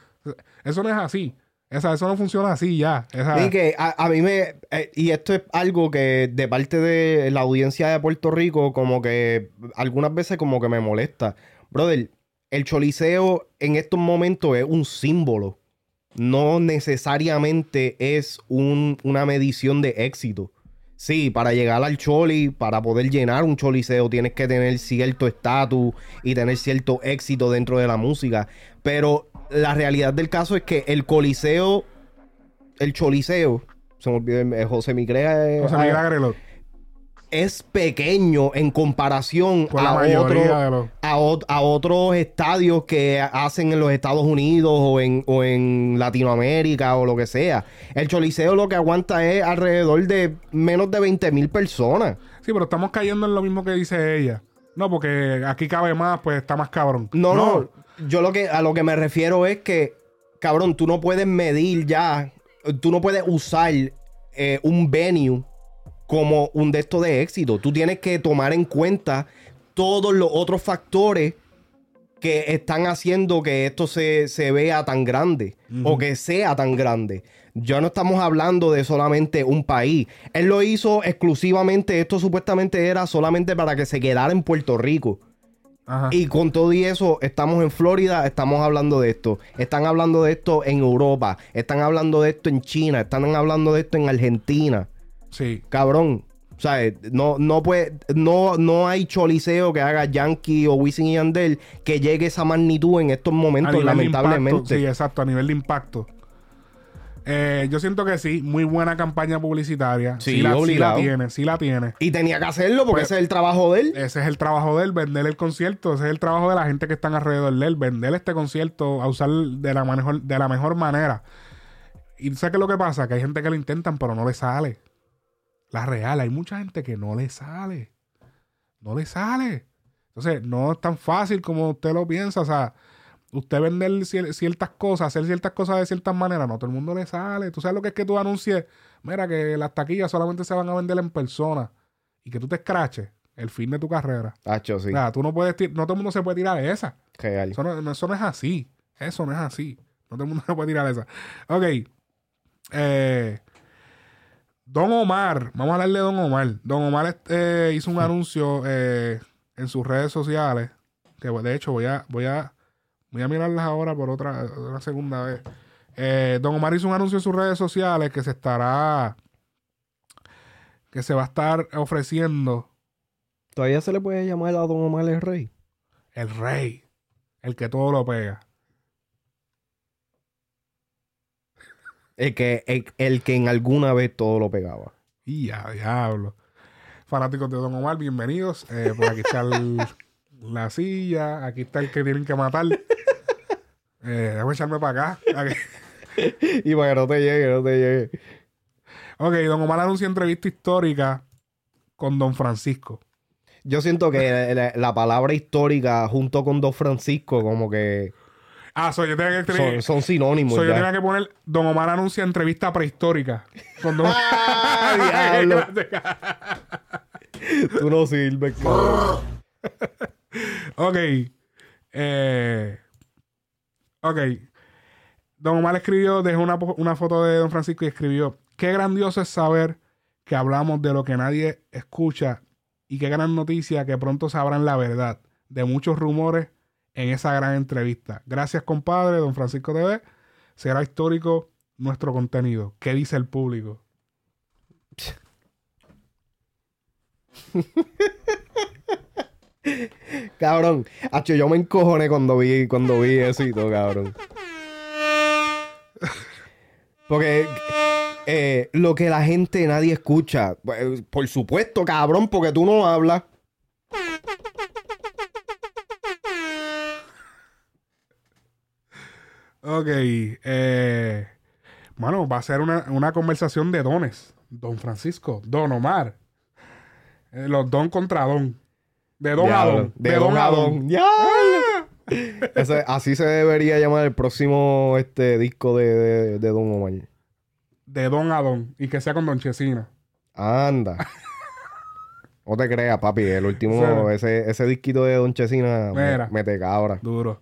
Eso no es así. Esa, eso no funciona así ya. Y que a, a mí me. eh, y esto es algo que de parte de la audiencia de Puerto Rico, como que algunas veces como que me molesta. Brother, el choliseo en estos momentos es un símbolo. No necesariamente es un- una medición de éxito. Sí, para llegar al choli, para poder llenar un choliseo, tienes que tener cierto estatus y tener cierto éxito dentro de la música. Pero la realidad del caso es que el coliseo el choliseo, se me olvidó, eh, José Migrea, eh, José ah, Miguel Agrelot, es pequeño en comparación a, otro- los. a, ot- a otros estadios que hacen en los Estados Unidos o en, o en Latinoamérica o lo que sea. El choliseo lo que aguanta es alrededor de menos de 20 mil personas. Sí, pero estamos cayendo en lo mismo que dice ella. No, porque aquí cabe más, pues está más cabrón. No, no, yo lo que a lo que me refiero es que, cabrón, tú no puedes medir ya, tú no puedes usar eh, un venue como un de estos de éxito. Tú tienes que tomar en cuenta todos los otros factores que están haciendo que esto se, se vea tan grande o que sea tan grande. Ya no estamos hablando de solamente un país. Él lo hizo exclusivamente, esto supuestamente era solamente para que se quedara en Puerto Rico. Ajá. Y con todo y eso, estamos en Florida, estamos hablando de esto. Están hablando de esto en Europa. Están hablando de esto en China. Están hablando de esto en Argentina. Sí. Cabrón, sea, no, no, puede, no, no hay choliseo que haga Yankee o Wisin y Yandel que llegue a esa magnitud en estos momentos, lamentablemente. impacto, sí, exacto, a nivel de impacto. Eh, yo siento que sí, muy buena campaña publicitaria. Sí, sí, la, sí la obligado. tiene, sí la tiene. Y tenía que hacerlo porque Pues- ese es el trabajo de él. Ese es el trabajo de él, vender el concierto. Ese es el trabajo de la gente que están alrededor de él, vender este concierto, a usar de la mejor, de la mejor manera. Y ¿sabes qué es lo que pasa? Que hay gente que lo intentan, pero no le sale. La real, hay mucha gente que no le sale. No le sale. Entonces, no es tan fácil como usted lo piensa. O sea, usted vender cier- ciertas cosas, hacer ciertas cosas de ciertas maneras, no todo el mundo le sale. Tú sabes lo que es que tú anuncies, mira, que las taquillas solamente se van a vender en persona y que tú te escraches el fin de tu carrera. Tacho, sí. O sea, tú no puedes, tir- no todo el mundo se puede tirar de esa. Real. Eso no, no- eso no es así. Eso no es así. No todo el mundo se puede tirar de esa. Ok. Eh, Don Omar. Vamos a hablar de Don Omar. Don Omar eh, hizo un anuncio eh, en sus redes sociales. Que de hecho voy a, voy a, voy a mirarlas ahora por otra, una segunda vez. Eh, Don Omar hizo un anuncio en sus redes sociales que se estará. Que se va a estar ofreciendo Todavía se le puede llamar a Don Omar el Rey. el rey. El que todo lo pega. El que, el, el que en alguna vez todo lo pegaba. Y ya, diablo. Fanáticos de Don Omar, bienvenidos. Eh, por aquí está el- la silla. Aquí está el que tienen que matar. Eh, déjame echarme para acá. Y para que no te llegue, no te llegue. Ok, Don Omar anuncia entrevista histórica con Don Francisco. Yo siento que la, la palabra histórica junto con Don Francisco como que Ah, soy yo tenía que son, sinónimos. so, yo tenía que poner Don Omar anuncia entrevista prehistórica. Con Don Ah, diablo. Tú no sirves. Ok. Eh, ok. Don Omar escribió, dejó una, una foto de Don Francisco y escribió: Qué grandioso es saber que hablamos de lo que nadie escucha y qué gran noticia que pronto sabrán la verdad de muchos rumores en esa gran entrevista. Gracias, compadre, Don Francisco TV. Será histórico nuestro contenido. ¿Qué dice el público? Cabrón. Hacho, yo me encojoné cuando vi, cuando vi eso y todo, cabrón. Porque eh, lo que la gente nadie escucha. pues, Por supuesto, cabrón, porque tú no hablas. Ok. Eh, bueno, va a ser una, una conversación de dones. Don Francisco, Don Omar. Eh, los don contra don. De don a don. De, don a don. ¡Diablo! Ese- así se debería llamar el próximo este disco de, de- de Don Omar. De don a don. Y que sea con Don Chesina. Anda. No te creas, papi. El último, ese, ese disquito de Don Chesina Mira. me te cabra. Duro.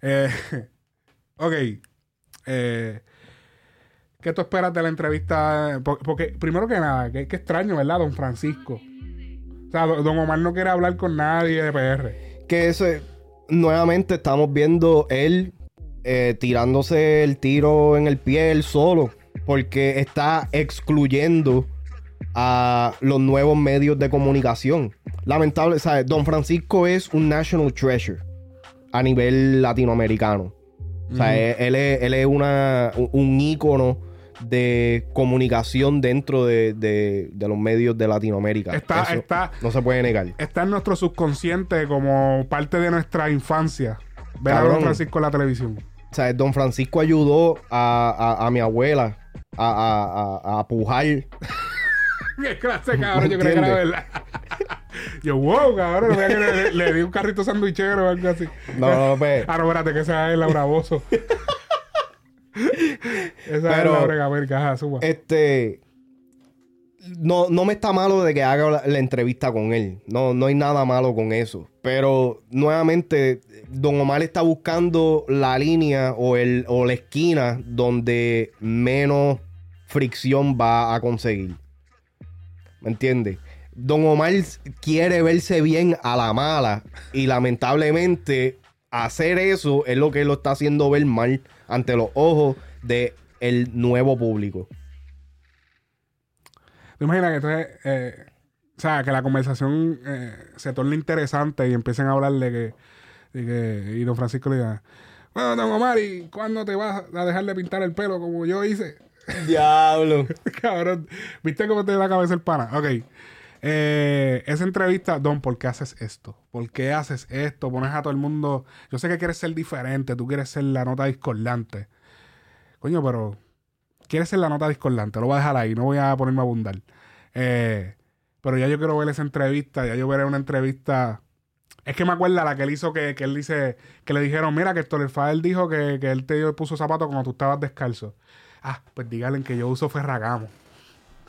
Eh, ok. Eh, ¿Qué tú esperas de la entrevista? Por- Porque, primero que nada, que, que extraño, ¿verdad? Don Francisco. O sea, Don Omar no quiere hablar con nadie de PR. Que ese, nuevamente estamos viendo él eh, tirándose el tiro en el pie él solo. Porque está excluyendo a los nuevos medios de comunicación. Lamentable, ¿sabes? Don Francisco es un national treasure a nivel latinoamericano. O sea, él, él es, él es una, un- un ícono de comunicación dentro de, de- de los medios de Latinoamérica. Está- Eso está- no se puede negar. Está en nuestro subconsciente como parte de nuestra infancia. Ver a. Don Francisco en la televisión. O sea, Don Francisco ayudó a, a- a mi abuela a, a- a- a pujar. Qué clase, cabrón. Yo creo que era verdad. Yo, wow, cabrón. le, le di un carrito sandwichero o algo así. No, no, pues. Ah, no, espérate, que esa es Laura Esa es Pero- Gamerca. Ajá, suba. Este. No, no me está malo de que haga la, la entrevista con él. No, no hay nada malo con eso. Pero nuevamente, Don Omar está buscando la línea o, el, o la esquina donde menos fricción va a conseguir. ¿Me entiendes? Don Omar quiere verse bien a la mala. Y lamentablemente, hacer eso es lo que lo está haciendo ver mal ante los ojos del nuevo público. ¿Te imaginas que entonces eh, o sea, que la conversación eh, se torne interesante y empiecen a hablar de que, de que- y don Francisco le diga, bueno, don Omar, ¿y cuándo te vas a dejar de pintar el pelo como yo hice? Diablo. Cabrón, ¿viste cómo te da la cabeza el pana? Ok. Eh, esa entrevista, Don, ¿por qué haces esto? ¿Por qué haces esto? Pones a todo el mundo. Yo sé que quieres ser diferente, tú quieres ser la nota discordante. Coño, pero. Quieres ser la nota discordante, lo voy a dejar ahí, no voy a ponerme a abundar. Eh, pero ya yo quiero ver esa entrevista, ya yo veré una entrevista. Es que me acuerda la que él hizo que, que él dice, que le dijeron, mira, que Héctor el Fader dijo que, que él te puso zapatos cuando tú estabas descalzo. Ah, pues díganle que yo uso Ferragamo.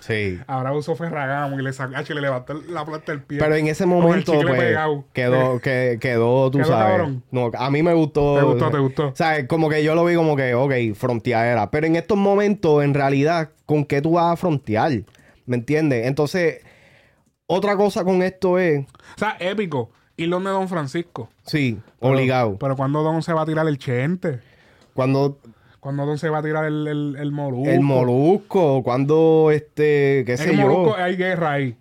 Sí. Ahora uso Ferragamo y le saca, ah, le levantó la planta del pie. Pero en ese momento, pues, quedó, que, quedó, tú Quedó sabes. cabrón. No, a mí me gustó. ¿Te gustó, te gustó? O sea, como que yo lo vi como que, ok, fronteadera. Pero en estos momentos, en realidad, ¿con qué tú vas a frontear? ¿Me entiendes? Entonces, otra cosa con esto es, O sea, épico. Y donde Don Francisco. sí, Pero- obligado. Pero cuando Don se va a tirar el chente. Cuando Cuando Don se va a tirar el, el, el molusco. el molusco, cuando este, qué sé el yo. molusco hay guerra ahí.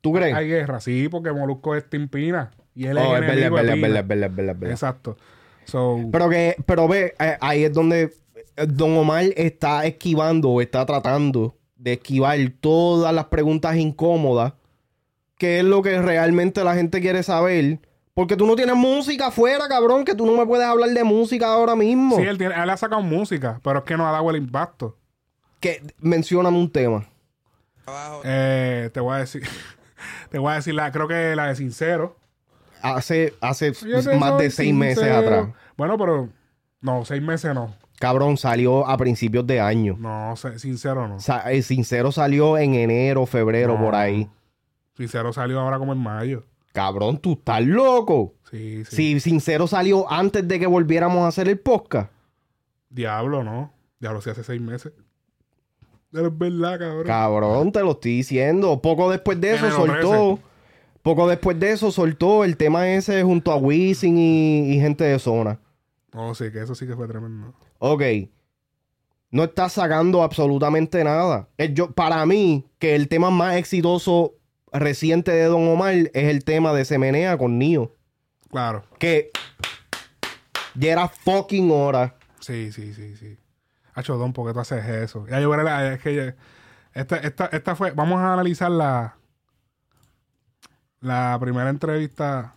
¿Tú crees? Hay guerra, sí, porque Molusco es Team Pina. Y él es Oh, es verdad, es verdad, es Pina. verdad, es verdad, es verdad, es verdad. Exacto. So, Pero que, pero ve, eh, ahí es donde eh, Don Omar está esquivando o está tratando de esquivar todas las preguntas incómodas, que es lo que realmente la gente quiere saber. Porque tú no tienes música afuera, cabrón, que tú no me puedes hablar de música ahora mismo. sí, él, tiene, él ha sacado música, pero es que no ha dado el impacto. Que mencióname un tema. Eh, te voy a decir, te voy a decir la, creo que la de Sincero. Hace, hace más de seis meses atrás. Bueno, pero no, seis meses no. Cabrón, salió a principios de año. No, Sincero no. Sa- el sincero salió en enero, febrero, No. por ahí. Sincero salió ahora como en mayo. Cabrón, tú estás loco. Sí, sí. Si Sincero salió antes de que volviéramos a hacer el podcast. Diablo, ¿no? Diablo, sí hace seis meses. Pero es verdad, cabrón. Cabrón, te lo estoy diciendo. Poco después de eso soltó. Poco después de eso soltó el tema ese junto a Wisin y, y gente de zona. No, sí, que eso sí que fue tremendo. Ok. No está sacando absolutamente nada. El- yo, para mí, que el tema más exitoso reciente de Don Omar es el tema de Semenea con Nio. Claro. Que ya era fucking hora. Sí, sí, sí, sí. Hacho, Don, ¿por qué tú haces eso? Ya yo veré la... Es que ya- esta, esta, esta fue... Vamos a analizar la... La primera entrevista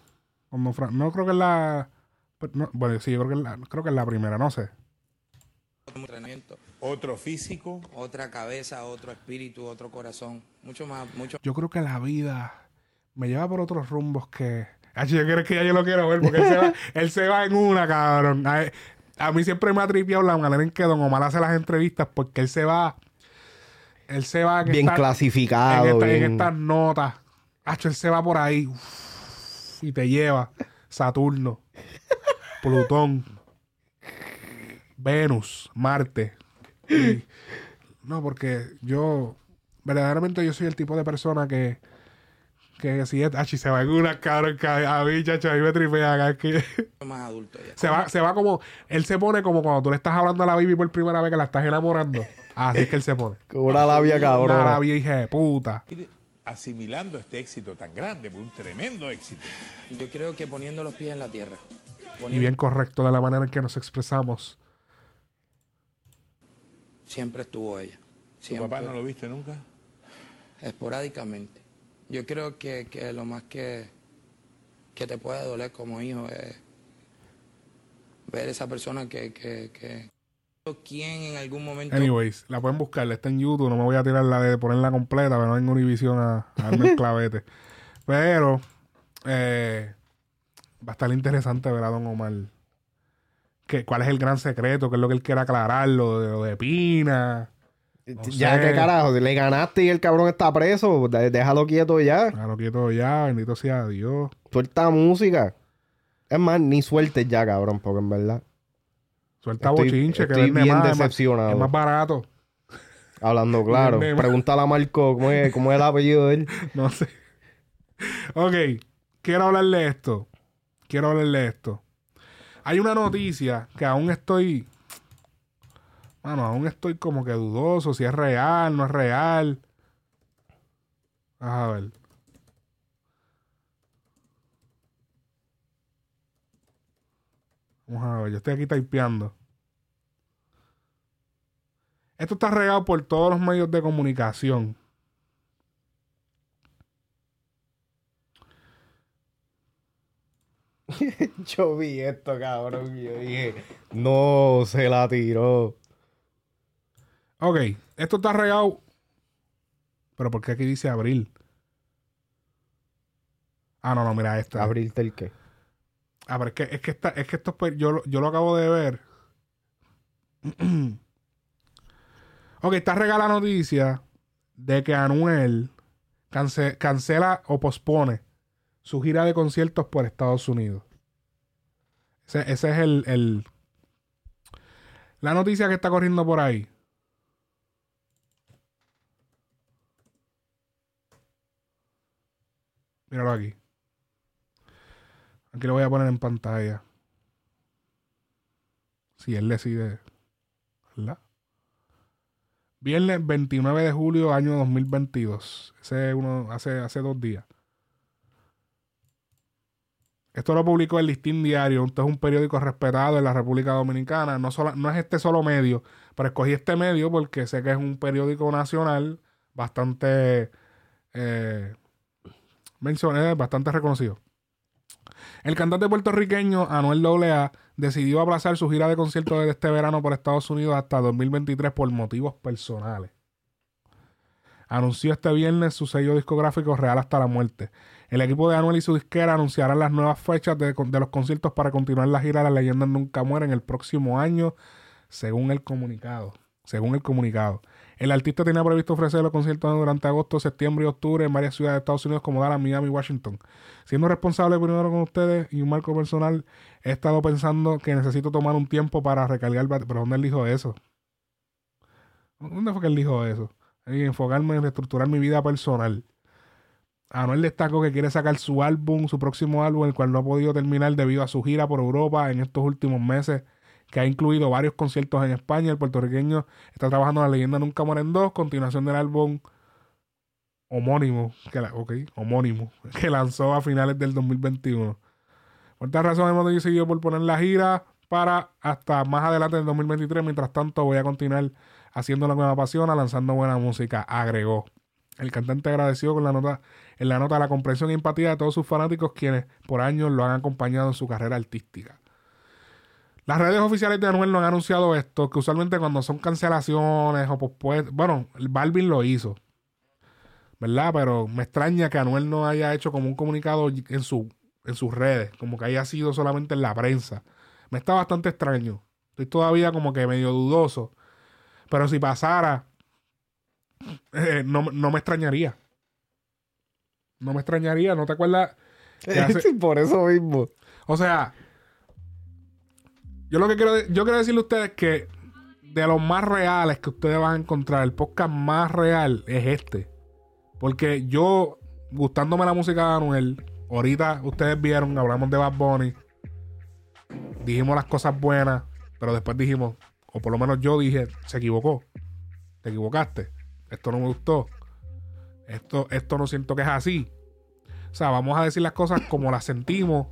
con Don Fran. No creo que es la... no, bueno, sí, yo creo que es la, creo que es la primera, no sé. Otro físico. otra cabeza, otro espíritu, otro corazón, mucho más, mucho Yo creo que la vida me lleva por otros rumbos que... Hacho, yo creo que ya yo lo quiero ver porque él se va, él se va en una, cabrón. A, a mí siempre me ha tripeado la manera en que Don Omar hace las entrevistas porque él se va... Él se va... en Bien esta- clasificado. en, esta- en bien- estas notas. Hacho, él se va por ahí uf, y te lleva Saturno, Plutón, Venus, Marte. Y- no, porque yo, verdaderamente yo soy el tipo de persona que, que si es, achi, se va en una cabrón, que a mí, chacho, a mí me tripea acá, es que más adulto ya. se va, se va como, él se pone como cuando tú le estás hablando a la baby por primera vez que la estás enamorando. Así es que él se pone. Con una labia Una cabrona. labia hija de puta. asimilando este éxito tan grande, un tremendo éxito. Yo creo que poniendo los pies en la tierra, Y bien correcto de la manera en que nos expresamos. Siempre estuvo ella, ¿Tu siempre, papá no lo viste nunca? esporádicamente. Yo creo que, que lo más que, que te puede doler como hijo es ver esa persona que, que, que quien en algún momento Anyways, la pueden buscar, está en YouTube. No me voy a tirar la de ponerla completa, pero no en Univision a, a darme el clavete. Pero eh, va a estar interesante ver a Don Omar. Que, ¿Cuál es el gran secreto? ¿Qué es lo que él quiere aclarar? Lo de, lo de Pina. No ya, sé. qué carajo, le ganaste y el cabrón está preso. Déjalo quieto ya. Claro, quieto ya. Bendito sea Dios. Suelta música. Es más, ni sueltes ya, cabrón, porque en verdad. Suelta Estoy- bochinche, que estoy vende bien más, decepcionado. Es más barato. Hablando claro. Pregúntale a Marco cómo es, cómo es el apellido de él. No sé. Ok, quiero hablarle esto. Quiero hablarle esto. Hay una noticia que aún estoy. Bueno, aún estoy como que dudoso si es real, no es real. Vamos A ver. Vamos a ver, yo estoy aquí typeando. Esto está regado por todos los medios de comunicación. Yo vi esto, cabrón, y yo dije, no, se la tiró. Ok, esto está regado. Pero ¿por qué aquí dice abril? Ah, no, no, mira esta. ¿Abrirte el qué? Ah, pero es que, es que, esta- es que esto es pe- yo, lo- yo lo acabo de ver. ok, está regala la noticia de que Anuel cance- cancela o pospone su gira de conciertos por Estados Unidos. Ese, es el, el- la noticia que está corriendo por ahí. Míralo aquí. Aquí lo voy a poner en pantalla. Si él decide. ¿Verdad? Viernes 29 de julio, año 2022. Ese es uno, hace, hace dos días. Esto lo publicó el Listín Diario. Esto es un periódico respetado en la República Dominicana. No, solo- no es este solo medio, pero escogí este medio porque sé que es un periódico nacional bastante. Eh, bastante reconocido. El cantante puertorriqueño Anuel AA decidió aplazar su gira de conciertos de este verano por Estados Unidos hasta 2023 por motivos personales. Anunció este viernes su sello discográfico Real hasta la muerte. El equipo de Anuel y su disquera anunciarán las nuevas fechas de, los conciertos para continuar la gira Las leyendas nunca mueren el próximo año, según el comunicado. Según el comunicado. El artista tenía previsto ofrecer los conciertos durante agosto, septiembre y octubre en varias ciudades de Estados Unidos como Dallas, Miami y Washington. Siendo responsable primero con ustedes y un marco personal, he estado pensando que necesito tomar un tiempo para recargar. ¿Pero dónde él eso? ¿Dónde fue que él dijo eso? Y enfocarme en reestructurar mi vida personal. Anuel destacó que quiere sacar su álbum, su próximo álbum, el cual no ha podido terminar debido a su gira por Europa en estos últimos meses, que ha incluido varios conciertos en España. El puertorriqueño está trabajando en La leyenda Nunca Muere en Dos, continuación del álbum homónimo, que la- que lanzó a finales del 2021. Por esta razón hemos decidido por poner la gira para hasta más adelante del 2023. Mientras tanto voy a continuar haciendo lo que me apasiona, lanzando buena música, agregó. El cantante agradeció con la nota, en la nota la comprensión y empatía de todos sus fanáticos quienes por años lo han acompañado en su carrera artística. Las redes oficiales de Anuel no han anunciado esto, que usualmente cuando son cancelaciones o pospuestos, bueno, Balvin lo hizo, ¿verdad? Pero me extraña que Anuel no haya hecho como un comunicado en, su, en sus redes, como que haya sido solamente en la prensa. Me está bastante extraño. Estoy todavía como que medio dudoso. Pero si pasara, eh, no, no me extrañaría. No me extrañaría, ¿no te acuerdas? que hace- Sí, por eso mismo. o sea, yo lo que quiero, yo quiero decirle a ustedes que de los más reales que ustedes van a encontrar, el podcast más real es este. Porque yo, gustándome la música de Anuel, ahorita ustedes vieron, hablamos de Bad Bunny, dijimos las cosas buenas, pero después dijimos, o por lo menos yo dije, se equivocó. Te equivocaste. Esto no me gustó. Esto, esto no siento que es así. O sea, vamos a decir las cosas como las sentimos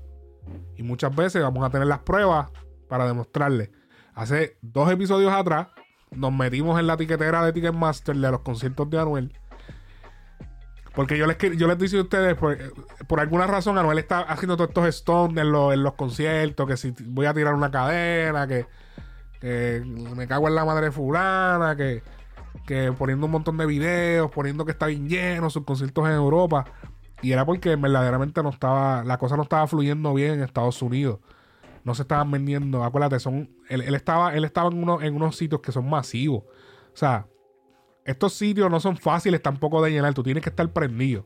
y muchas veces vamos a tener las pruebas para demostrarle. Hace dos episodios atrás nos metimos en la tiquetera de Ticketmaster de los conciertos de Anuel. Porque yo les, yo les dije a ustedes, por, por alguna razón, Anuel está haciendo todos estos stones en, los- en los conciertos, que si voy a tirar una cadena, que, que me cago en la madre fulana, que, que poniendo un montón de videos, poniendo que está bien lleno sus conciertos en Europa. Y era porque verdaderamente no estaba, la cosa no estaba fluyendo bien en Estados Unidos. No se estaban vendiendo, acuérdate, son, él, él estaba, él estaba en, uno- en unos sitios que son masivos. O sea, estos sitios no son fáciles tampoco de llenar, tú tienes que estar prendido.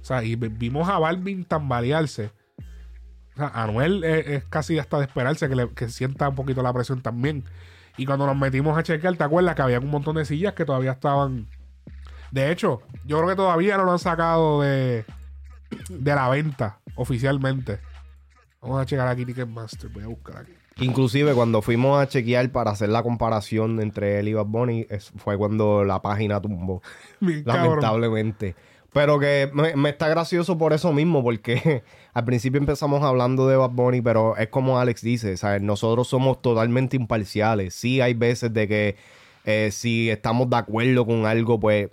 O sea, y vi- vimos a Balvin tambalearse. O sea, Anuel es, es casi hasta de esperarse que, que sienta un poquito la presión también. Y cuando nos metimos a chequear, ¿te acuerdas que había un montón de sillas que todavía estaban. De hecho, yo creo que todavía no lo han sacado de, de la venta oficialmente. Vamos a checar aquí Ticketmaster. Voy a buscar aquí. Inclusive cuando fuimos a chequear para hacer la comparación entre él y Bad Bunny, fue cuando la página tumbó. Lamentablemente. Pero que me, me está gracioso por eso mismo, porque al principio empezamos hablando de Bad Bunny, pero es como Alex dice, ¿sabes? Nosotros somos totalmente imparciales. Sí hay veces de que eh, si estamos de acuerdo con algo, pues,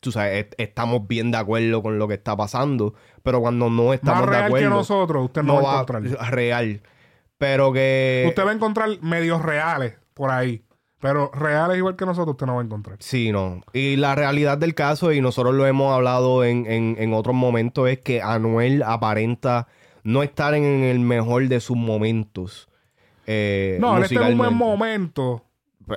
tú sabes, est- estamos bien de acuerdo con lo que está pasando, pero cuando no estamos Más de real acuerdo... que nosotros, usted no, va a encontrar. real. Pero que... Usted va a encontrar medios reales por ahí. Pero reales igual que nosotros, usted no va a encontrar. Sí, no. Y la realidad del caso, y nosotros lo hemos hablado en, en, en otros momentos, es que Anuel aparenta no estar en el mejor de sus momentos. eh, No, él está en un buen momento.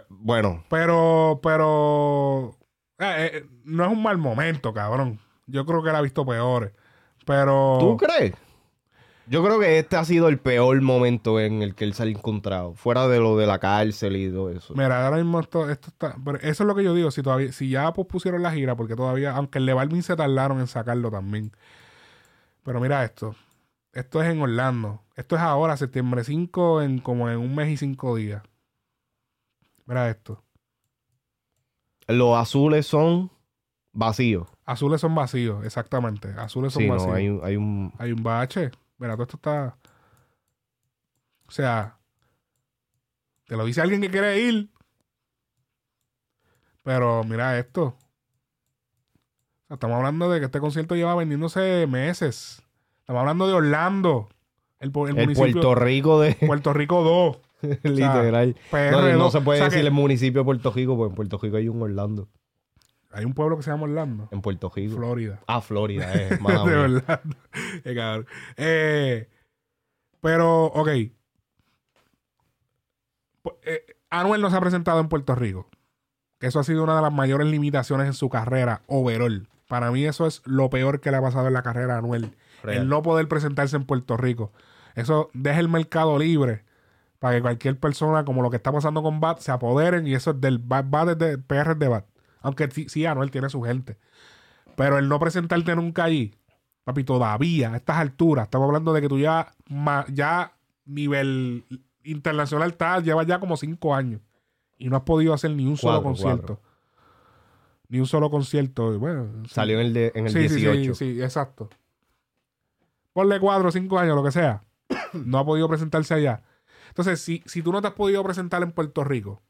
Bueno, Pero, pero. eh, eh, no es un mal momento, cabrón. Yo creo que él ha visto peores. Pero. ¿tú crees? Yo creo que este ha sido el peor momento en el que él se ha encontrado. Fuera de lo de la cárcel y todo eso. Mira, ahora mismo esto, esto está. pero eso es lo que yo digo. Si todavía, si ya pospusieron la gira, porque todavía, aunque el de Balvin se tardaron en sacarlo también. Pero mira esto. Esto es en Orlando. Esto es ahora, septiembre 5, en como en un mes y cinco días. Mira esto. Los azules son vacíos. Azules son vacíos, exactamente. Azules son Sí, vacíos. no, hay, un- hay un... Hay un bache. Mira, todo esto está. O sea, te lo dice alguien que quiere ir. Pero mira esto. O sea, estamos hablando de que este concierto lleva vendiéndose meses. Estamos hablando de Orlando. El, el. Puerto Rico de... Puerto Rico 2. Literal. No, no se puede O sea decir que el municipio de Puerto Rico, porque en Puerto Rico hay un Orlando. Hay un pueblo que se llama Orlando. En Puerto Rico. Florida. Ah, Florida, eh. mala de verdad. Qué cabrón. Eh, pero, ok. Pu- eh, Anuel no se ha presentado en Puerto Rico. Que eso ha sido una de las mayores limitaciones en su carrera overall. Para mí eso es lo peor que le ha pasado en la carrera a Anuel. Real. El no poder presentarse en Puerto Rico. Eso deja el mercado libre para que cualquier persona, como lo que está pasando con Bat, se apoderen y eso es del Bat, Bat es de PR de Bat. Aunque sí, sí, Anuel tiene su gente. Pero el no presentarte nunca allí, papi, todavía a estas alturas, estamos hablando de que tú ya, ya nivel internacional estás, llevas ya como cinco años y no has podido hacer ni un solo Cuatro, concierto. Ni un solo concierto. y Bueno, sí. Salió en el, de- en el Sí, sí, 18. Sí, sí, exacto. Ponle cuatro cinco años, lo que sea. no ha podido presentarse allá. Entonces, si, si tú no te has podido presentar en Puerto Rico,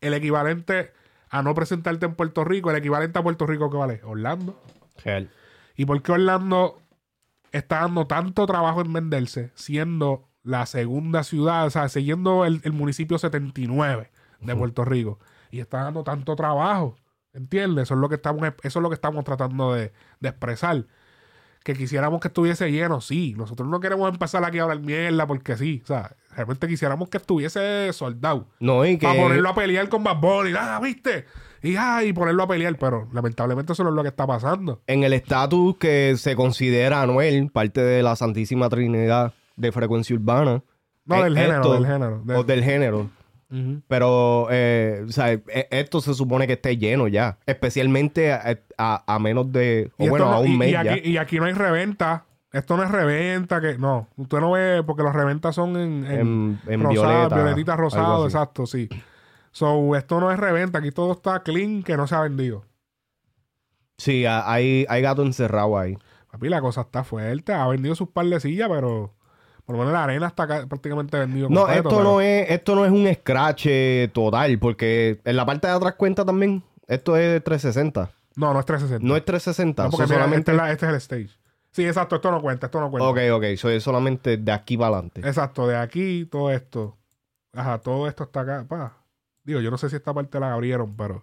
el equivalente a no presentarte en Puerto Rico, el equivalente a Puerto Rico, ¿qué vale? Orlando. Real. ¿Y por qué Orlando está dando tanto trabajo en venderse, siendo la segunda ciudad, o sea, siguiendo el, el municipio 79 de Puerto Rico? Y está dando tanto trabajo, ¿entiendes? Eso es lo que estamos, eso es lo que estamos tratando de, de expresar. Que quisiéramos que estuviese lleno, sí. Nosotros no queremos empezar aquí a hablar mierda porque sí. O sea, realmente quisiéramos que estuviese soldado. No, y que... Para ponerlo a pelear con Bad Bunny. Ah, ¿viste? Y, ah, y ponerlo a pelear. Pero lamentablemente eso no es lo que está pasando. En el estatus que se considera Anuel, parte de la Santísima Trinidad de frecuencia urbana. No, eh, del género, del género. O del género. Pero, eh, o sea, e- esto se supone que esté lleno ya. Especialmente a, a- a menos de... O bueno, a un y- mes y ya. aquí, y aquí no hay reventa. Esto no es reventa, que no. Usted no ve, porque los reventas son en, en, En- en rosado, violeta, violetita algo rosado, así. exacto, sí. So, esto no es reventa, aquí todo está clean que no se ha vendido. Sí, hay, hay gato encerrado ahí. Papi, la cosa está fuerte, ha vendido sus par de sillas, pero por lo menos la arena está ca- prácticamente vendido. No, completo, esto pero- no es, esto no es un scratch eh, total, porque en la parte de atrás cuenta también. Esto es 360. No, no es 360. No es 360. No, porque so mira, solamente... este, es la- este es el stage. Sí, exacto, esto no cuenta, esto no cuenta. Ok, ok. Eso es solamente de aquí para adelante. Exacto, de aquí todo esto. Ajá, todo esto está acá. Pa. Digo, yo no sé si esta parte la abrieron, pero.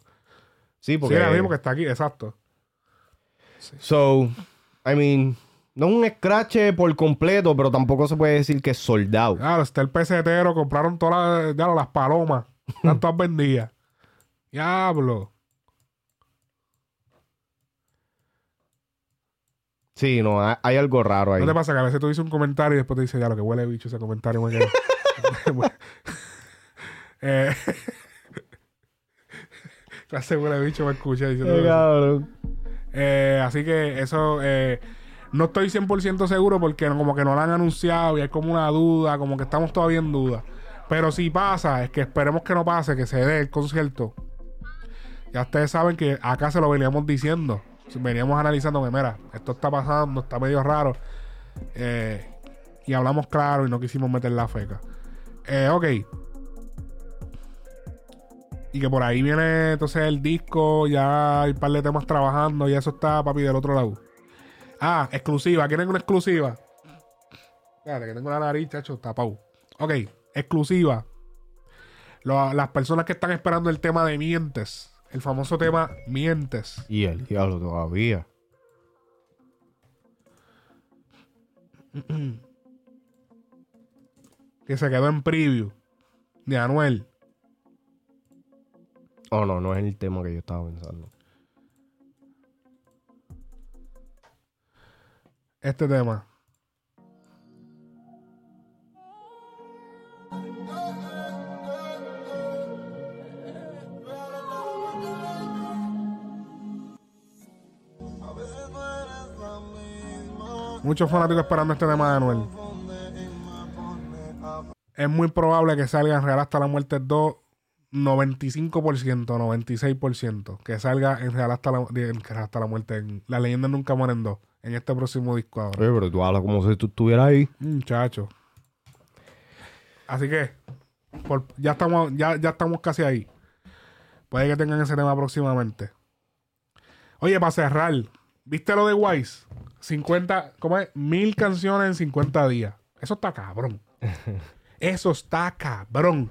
Sí, porque... Sí, la mismo que está aquí, exacto. So, I mean, no es un scratch por completo, pero tampoco se puede decir que es soldado. Claro, está el pesetero, compraron todas las, las palomas. Están todas vendidas. Diablo. Sí, no, hay, hay algo raro ahí. ¿No te pasa que a veces tú dices un comentario y después te dices, ya lo que huele bicho ese comentario? me queda"? eh, clase huele bicho me escucha diciendo. Eh, así que eso eh, no estoy 100% seguro porque como que no lo han anunciado y hay como una duda, como que estamos todavía en duda. Pero si pasa, es que esperemos que no pase, que se dé el concierto. Ya ustedes saben que acá se lo veníamos diciendo. veníamos analizando que, mira, esto está pasando, está medio raro. eh, y hablamos claro y no quisimos meter la feca. Eh, ok. Y que por ahí viene entonces el disco, ya hay un par de temas trabajando y eso está, papi, del otro lado. Ah, exclusiva. ¿Quieren una exclusiva? Espérate, que tengo la nariz, chacho, tapado. Ok, exclusiva. Lo- las personas que están esperando el tema de Mientes. El famoso tema Mientes. Y el diablo todavía. Que se quedó en preview. De Anuel. Oh, no, no es el tema que yo estaba pensando. Este tema. Muchos fanáticos esperando este tema de Anuel. Es muy probable que salga en Real hasta la muerte 2 95%, 96%. Que salga en Real hasta la, hasta la muerte. En La leyenda nunca mueren 2. En este próximo disco ahora. Oye, pero tú hablas como si tú estuvieras ahí. Muchacho. Así que por- ya estamos ya, ya estamos casi ahí. Puede que tengan ese tema próximamente. Oye, para cerrar, ¿viste lo de Wise? 50, ¿cómo es? Mil canciones en 50 días. Eso está cabrón. Eso está cabrón.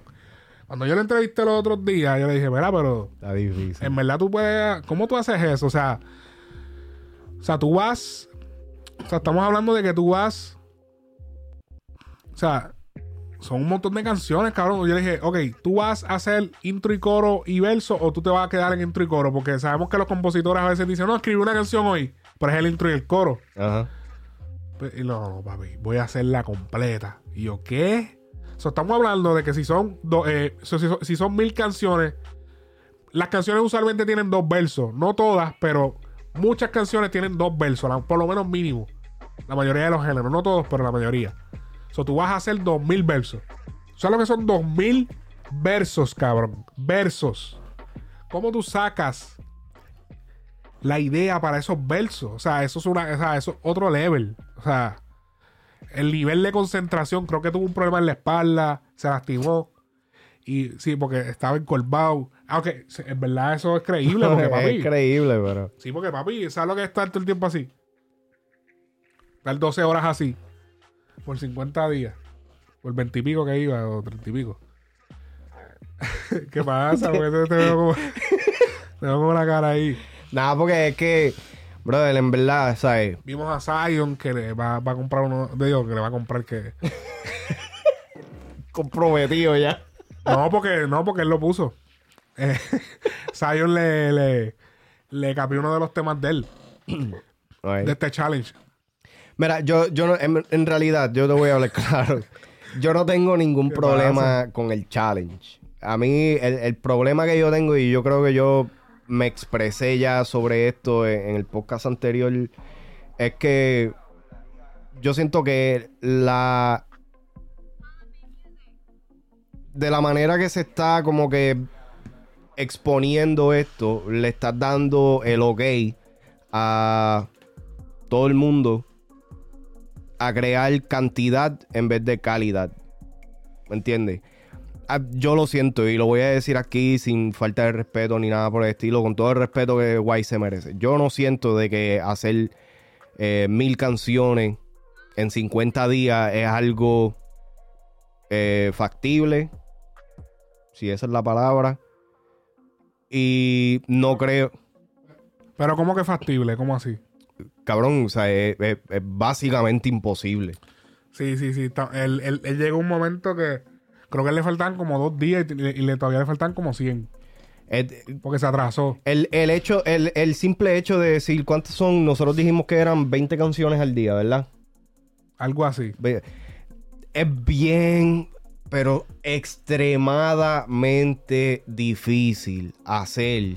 Cuando yo le entrevisté los otros días, yo le dije, mira, pero Está difícil. en verdad tú puedes. ¿Cómo tú haces eso? O sea. O sea, tú vas. O sea, estamos hablando de que tú vas. O sea, son un montón de canciones, cabrón. Yo le dije, ok, tú vas a hacer intro y coro y verso o tú te vas a quedar en intro y coro. Porque sabemos que los compositores a veces dicen, no, escribí una canción hoy, pero es el intro y el coro. Ajá. Pues, Y no, no, papi, voy a hacerla completa. Y yo, ¿qué? So, estamos hablando de que si son, do- eh, si son mil canciones, las canciones usualmente tienen dos versos. No todas, pero muchas canciones tienen dos versos, por lo menos mínimo. La mayoría de los géneros, no todos, pero la mayoría. So, tú vas a hacer dos mil versos. ¿Sabes lo que son dos mil versos, cabrón? Versos. ¿Cómo tú sacas la idea para esos versos? O sea, eso es una, o sea, eso es otro level. O sea, el nivel de concentración, creo que tuvo un problema en la espalda, se lastimó. Y sí, porque estaba encorvado. Aunque en verdad eso es creíble, porque papi. es creíble, pero. Sí, porque papi, ¿sabes lo que es estar todo el tiempo así? Estar 12 horas así. Por 50 días. Por 20 y pico que iba, o 30 y pico. ¿Qué pasa? Porque te, veo como, te veo como la cara ahí. Nada, porque es que, brother, en verdad, ¿sabes? Vimos a Zion que le va, va a comprar uno. Digo, que le va a comprar que. Comprometido ya. No, porque, no, porque él lo puso. Eh, Zion le, le, le capió uno de los temas de él, de este challenge. Mira, yo, yo no, en, en realidad, yo te voy a hablar claro. Yo no tengo ningún ¿Qué problema con el challenge. A mí, el, el problema que yo tengo, y yo creo que yo me expresé ya sobre esto en, en el podcast anterior, es que yo siento que la. De la manera que se está como que exponiendo esto, le estás dando el ok a todo el mundo a crear cantidad en vez de calidad. ¿Me entiendes? Ah, Yo lo siento y lo voy a decir aquí sin falta de respeto ni nada por el estilo, con todo el respeto que Guay se merece. Yo no siento de que hacer eh, mil canciones en 50 días es algo eh, factible, si esa es la palabra. Y no creo, Pero, ¿cómo que factible? ¿Cómo así? cabrón, o sea, es, es- es básicamente imposible. Sí, sí, sí. Él, él- él llegó un momento que creo que le faltaban como dos días y, y le, todavía le faltan como 100. Es- Porque se atrasó. El, el hecho, el, el simple hecho de decir cuántas son, nosotros dijimos que eran 20 canciones al día, ¿verdad? Algo así. Es bien, pero extremadamente difícil hacer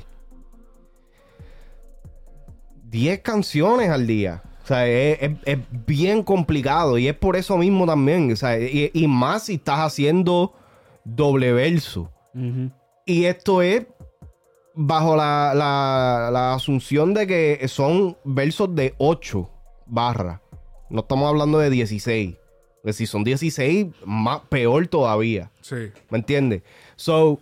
10 canciones al día. O sea, es, es- es bien complicado y es por eso mismo también. O sea, y, y más si estás haciendo doble verso. Y esto es bajo la, la- la asunción de que son versos de 8 barras. No estamos hablando de 16. Porque si son 16, más peor todavía. Sí. ¿Me entiendes? So,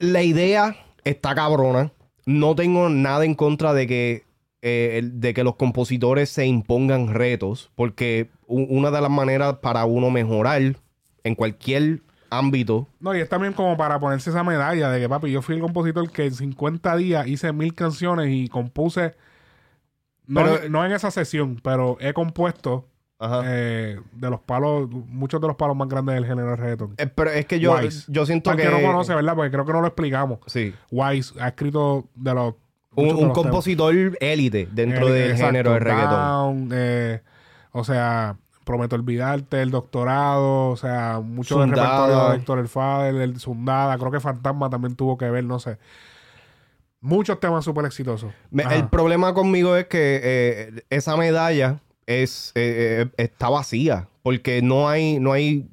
la idea está cabrona. No tengo nada en contra de que, eh, de que los compositores se impongan retos, porque una de las maneras para uno mejorar en cualquier ámbito No, y es también como para ponerse esa medalla de que, papi, yo fui el compositor que en 50 días hice mil canciones y compuse. No, Pero- no en esa sesión, pero he compuesto Ajá. eh, de los palos, muchos de los palos más grandes del género de reggaeton. Eh, pero es que yo, Wise. yo siento que. no conoce, ¿verdad? Porque creo que no lo explicamos. Sí. Wise ha escrito de los. Un, de los compositor élite dentro del exacto, género de reggaetón. Down, eh, o sea, Prometo Olvidarte, El Doctorado, o sea, mucho del repertorio de Héctor El Fader, el Sundada, creo que Fantasma también tuvo que ver, no sé. Muchos temas súper exitosos. Me- el problema conmigo es que esa medalla es eh, eh, está vacía porque no hay no hay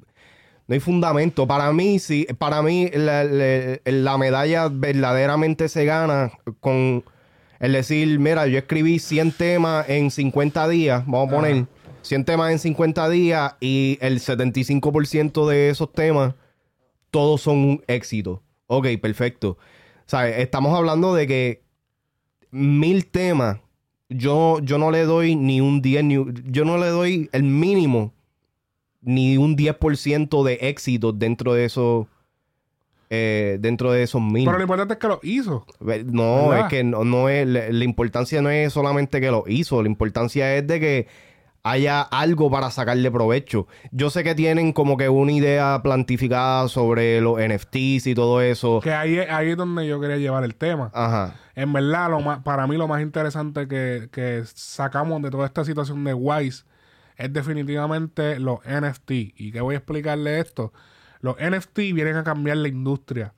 no hay fundamento. Para mí sí para mí la, la- la medalla verdaderamente se gana con el decir mira yo escribí 100 temas en 50 días vamos a poner 100 temas en 50 días y el 75% de esos temas todos son un éxito. Ok perfecto. ¿Sabes? Estamos hablando de que mil temas, yo, yo no le doy ni un 10, ni yo no le doy el mínimo, ni un 10% de éxito dentro de esos, eh, dentro de esos mil. Pero lo importante es que lo hizo. No, ¿Verdad? es que no, no es, la, la importancia no es solamente que lo hizo, la importancia es de que haya algo para sacarle provecho. Yo sé que tienen como que una idea plantificada sobre los NFTs y todo eso. Que ahí, es- ahí es donde yo quería llevar el tema. Ajá. En verdad, lo más, para mí lo más interesante que, que sacamos de toda esta situación de Wise es definitivamente los NFT. ¿Y que voy a explicarle esto? Los NFT vienen a cambiar la industria.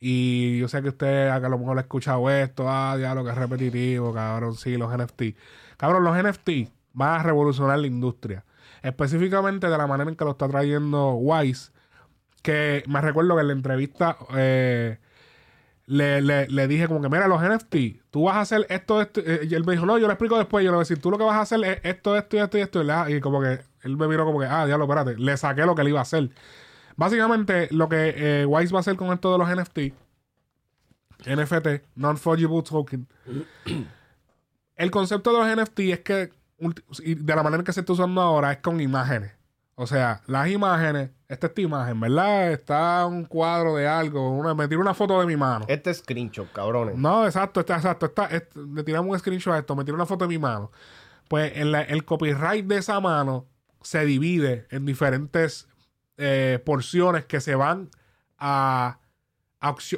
Y yo sé que usted a lo mejor ha escuchado esto, ah, ya lo que es repetitivo, cabrón, sí, los NFT. Cabrón, los NFT van a revolucionar la industria. Específicamente de la manera en que lo está trayendo Wise. Que me recuerdo que en la entrevista eh, le, le- le dije como que, mira, los NFT, tú vas a hacer esto, esto. y él me dijo, no, yo lo explico después. Yo le voy a decir, tú lo que vas a hacer es esto, esto y esto y esto. Y, le- y como que él me miró como que, ah, diablo, espérate. Le saqué lo que él iba a hacer. Básicamente, lo que eh, Wise va a hacer con esto de los NFT, NFT, Non-Fungible Token, el concepto de los NFT es que, y de la manera que se está usando ahora, es con imágenes. O sea, las imágenes, esta es tu imagen, ¿verdad? Está un cuadro de algo, una, me tiro una foto de mi mano. Este screenshot, cabrones. No, exacto, está, exacto. Está, est- le tiramos un screenshot a esto, me tiro una foto de mi mano. Pues en la- el copyright de esa mano se divide en diferentes eh, porciones que se van a,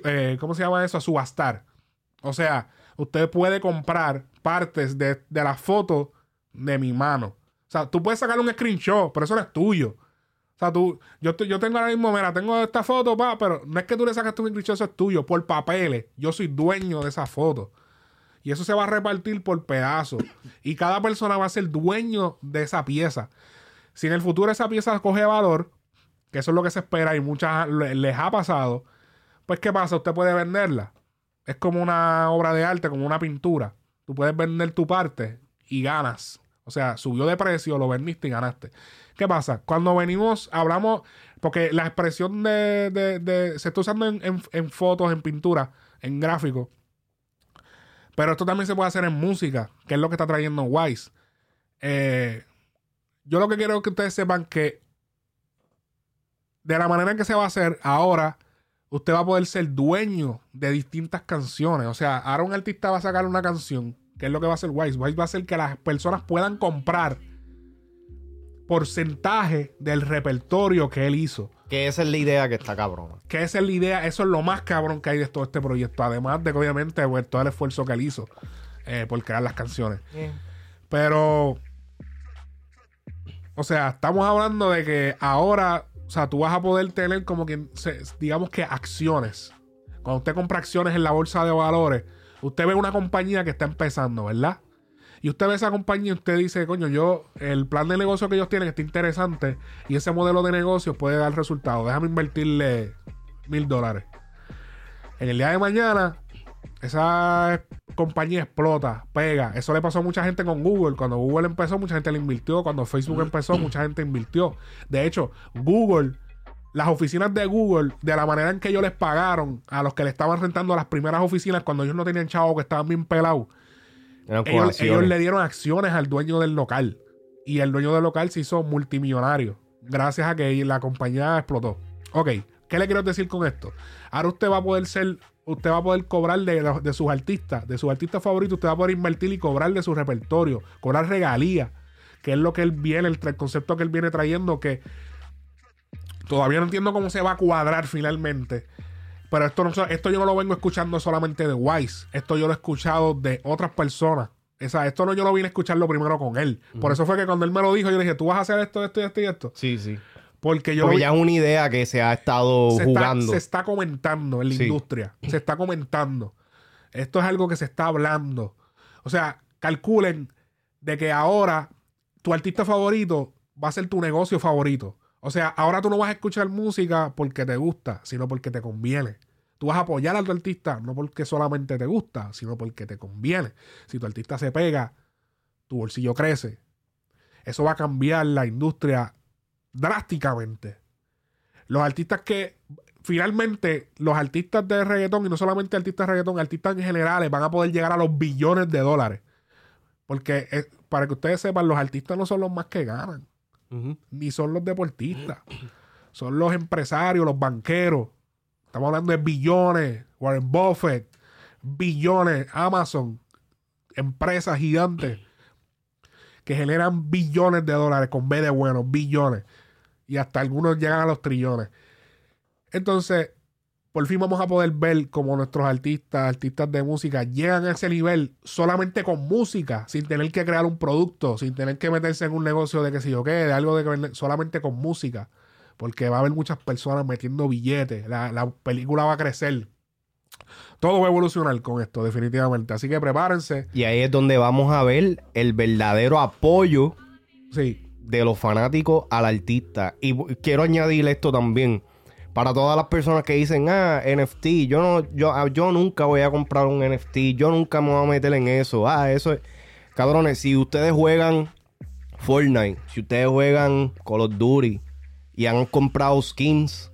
eh, ¿cómo se llama eso? A subastar. O sea, usted puede comprar partes de, de la foto de mi mano. O sea, tú puedes sacar un screenshot, pero eso no es tuyo. O sea, tú, yo, yo tengo ahora mismo, mira, tengo esta foto, pa, pero no es que tú le sacaste un screenshot, eso es tuyo. Por papeles, yo soy dueño de esa foto. Y eso se va a repartir por pedazos. Y cada persona va a ser dueño de esa pieza. Si en el futuro esa pieza coge valor, que eso es lo que se espera y muchas le- les ha pasado, pues ¿qué pasa? Usted puede venderla. Es como una obra de arte, como una pintura. Tú puedes vender tu parte y ganas. O sea, subió de precio, lo vendiste y ganaste. ¿Qué pasa? Cuando venimos, hablamos, porque la expresión de, de- se está usando en, en- fotos, en pintura, en gráficos. Pero esto también se puede hacer en música, que es lo que está trayendo Wise. Eh, yo lo que quiero es que ustedes sepan que de la manera en que se va a hacer ahora, usted va a poder ser dueño de distintas canciones. O sea, ahora un artista va a sacar una canción, que es lo que va a hacer Wise. Wise va a hacer que las personas puedan comprar porcentaje del repertorio que él hizo. Que esa es la idea que está cabrona. Que esa es la idea, eso es lo más cabrón que hay de todo este proyecto. Además de que obviamente pues, todo el esfuerzo que él hizo eh, por crear las canciones. Pero, o sea, estamos hablando de que ahora, o sea, tú vas a poder tener como que, digamos que acciones. Cuando usted compra acciones en la bolsa de valores, usted ve una compañía que está empezando, ¿verdad? Y usted ve esa compañía y usted dice, coño, yo, el plan de negocio que ellos tienen está interesante y ese modelo de negocio puede dar resultados. Déjame invertirle mil dólares. En el día de mañana, esa compañía explota, pega. Eso le pasó a mucha gente con Google. Cuando Google empezó, mucha gente le invirtió. Cuando Facebook empezó, mucha gente invirtió. De hecho, Google, las oficinas de Google, de la manera en que ellos les pagaron a los que le estaban rentando las primeras oficinas cuando ellos no tenían chavos que estaban bien pelados, ellos, le dieron acciones al dueño del local. Y el dueño del local se hizo multimillonario. Gracias a que la compañía explotó. Ok, ¿qué le quiero decir con esto? Ahora usted va a poder ser, usted va a poder cobrar de, de sus artistas, de sus artistas favoritos, usted va a poder invertir y cobrar de su repertorio, cobrar regalías, que es lo que él viene, el concepto que él viene trayendo, que todavía no entiendo cómo se va a cuadrar finalmente. Pero esto, no, esto yo no lo vengo escuchando solamente de Wise. Esto yo lo he escuchado de otras personas. O sea, esto no yo lo vine a escucharlo primero con él. Por eso fue que cuando él me lo dijo, yo le dije, tú vas a hacer esto, esto y esto y esto. Sí, sí. Porque yo Porque ya es una idea que se ha estado se, está, jugando. se está comentando en la Sí. industria. Se está comentando. Esto es algo que se está hablando. O sea, calculen de que ahora tu artista favorito va a ser tu negocio favorito. O sea, ahora tú no vas a escuchar música porque te gusta, sino porque te conviene. Tú vas a apoyar a tu artista no porque solamente te gusta, sino porque te conviene. Si tu artista se pega, tu bolsillo crece. Eso va a cambiar la industria drásticamente. Los artistas que finalmente los artistas de reggaetón y no solamente artistas de reggaetón, artistas en generales van a poder llegar a los billones de dólares. Porque eh, para que ustedes sepan, los artistas no son los más que ganan, Ni son los deportistas. Son los empresarios, los banqueros. Estamos hablando de billones, Warren Buffett, billones, Amazon, empresas gigantes que generan billones de dólares con B de bueno, billones. Y hasta algunos llegan a los trillones. Entonces, por fin vamos a poder ver cómo nuestros artistas, artistas de música, llegan a ese nivel solamente con música, sin tener que crear un producto, sin tener que meterse en un negocio de que sé yo qué, de algo de que solamente con música. Porque va a haber muchas personas metiendo billetes, la, la película va a crecer. Todo va a evolucionar con esto, definitivamente. Así que prepárense. Y ahí es donde vamos a ver el verdadero apoyo Sí, de los fanáticos al artista. Y quiero añadir esto también. Para todas las personas que dicen, ah, NFT, yo no, yo, ah, yo nunca voy a comprar un NFT, yo nunca me voy a meter en eso. Ah, eso es. Cabrones, si ustedes juegan Fortnite, si ustedes juegan Call of Duty y han comprado skins,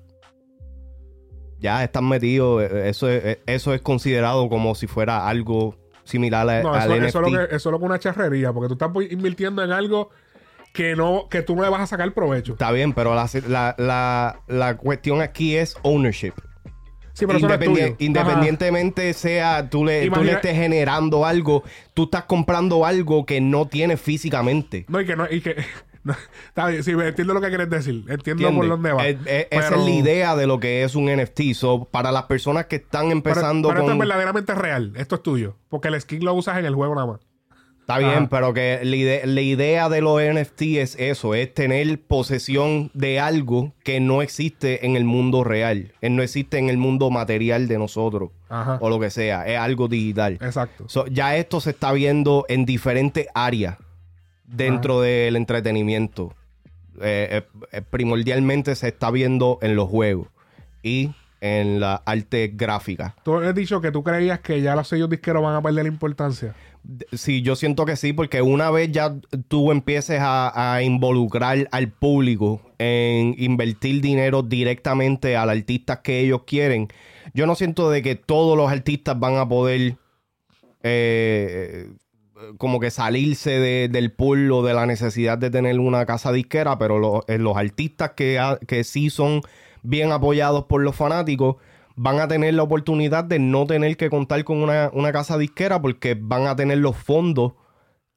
ya están metidos. eh, Eso es, eh, eso es considerado como si fuera algo similar a- No, al eso, NFT. eso es lo que, eso es lo que una charrería, porque tú estás invirtiendo en algo que no, que tú no le vas a sacar provecho. Está bien, pero la, la, la, la cuestión aquí es ownership. Sí, pero eso no es independientemente sea tú le, tú Imagina- le estés generando algo, tú estás comprando algo que no tienes físicamente. Ajá. No, y que no, y que. no, está bien, sí, entiendo lo que quieres decir. Entiendo ¿Entiendes? por dónde va. Es- es- Esa Pero- es la idea de lo que es un NFT. So, para las personas que están Pero, empezando pero esto es con... verdaderamente real. Esto es tuyo. Porque el skin lo usas en el juego nada más. Está bien, Ajá. pero que la, ide- la idea de los NFT es eso, es tener posesión de algo que no existe en el mundo real, eh, no existe en el mundo material de nosotros, Ajá. o lo que sea, es algo digital. Exacto. So, ya esto se está viendo en diferentes áreas dentro del entretenimiento. Eh, eh, eh, primordialmente se está viendo en los juegos y en la arte gráfica. Tú has dicho que tú creías que ya los sellos disqueros van a perder la importancia. Sí, yo siento que sí, porque una vez ya tú empieces a, involucrar al público en invertir dinero directamente al artista que ellos quieren, yo no siento de que todos los artistas van a poder eh, como que salirse de- del pool o de la necesidad de tener una casa disquera, pero lo- eh, los artistas que, que sí son bien apoyados por los fanáticos van a tener la oportunidad de no tener que contar con una, una casa disquera porque van a tener los fondos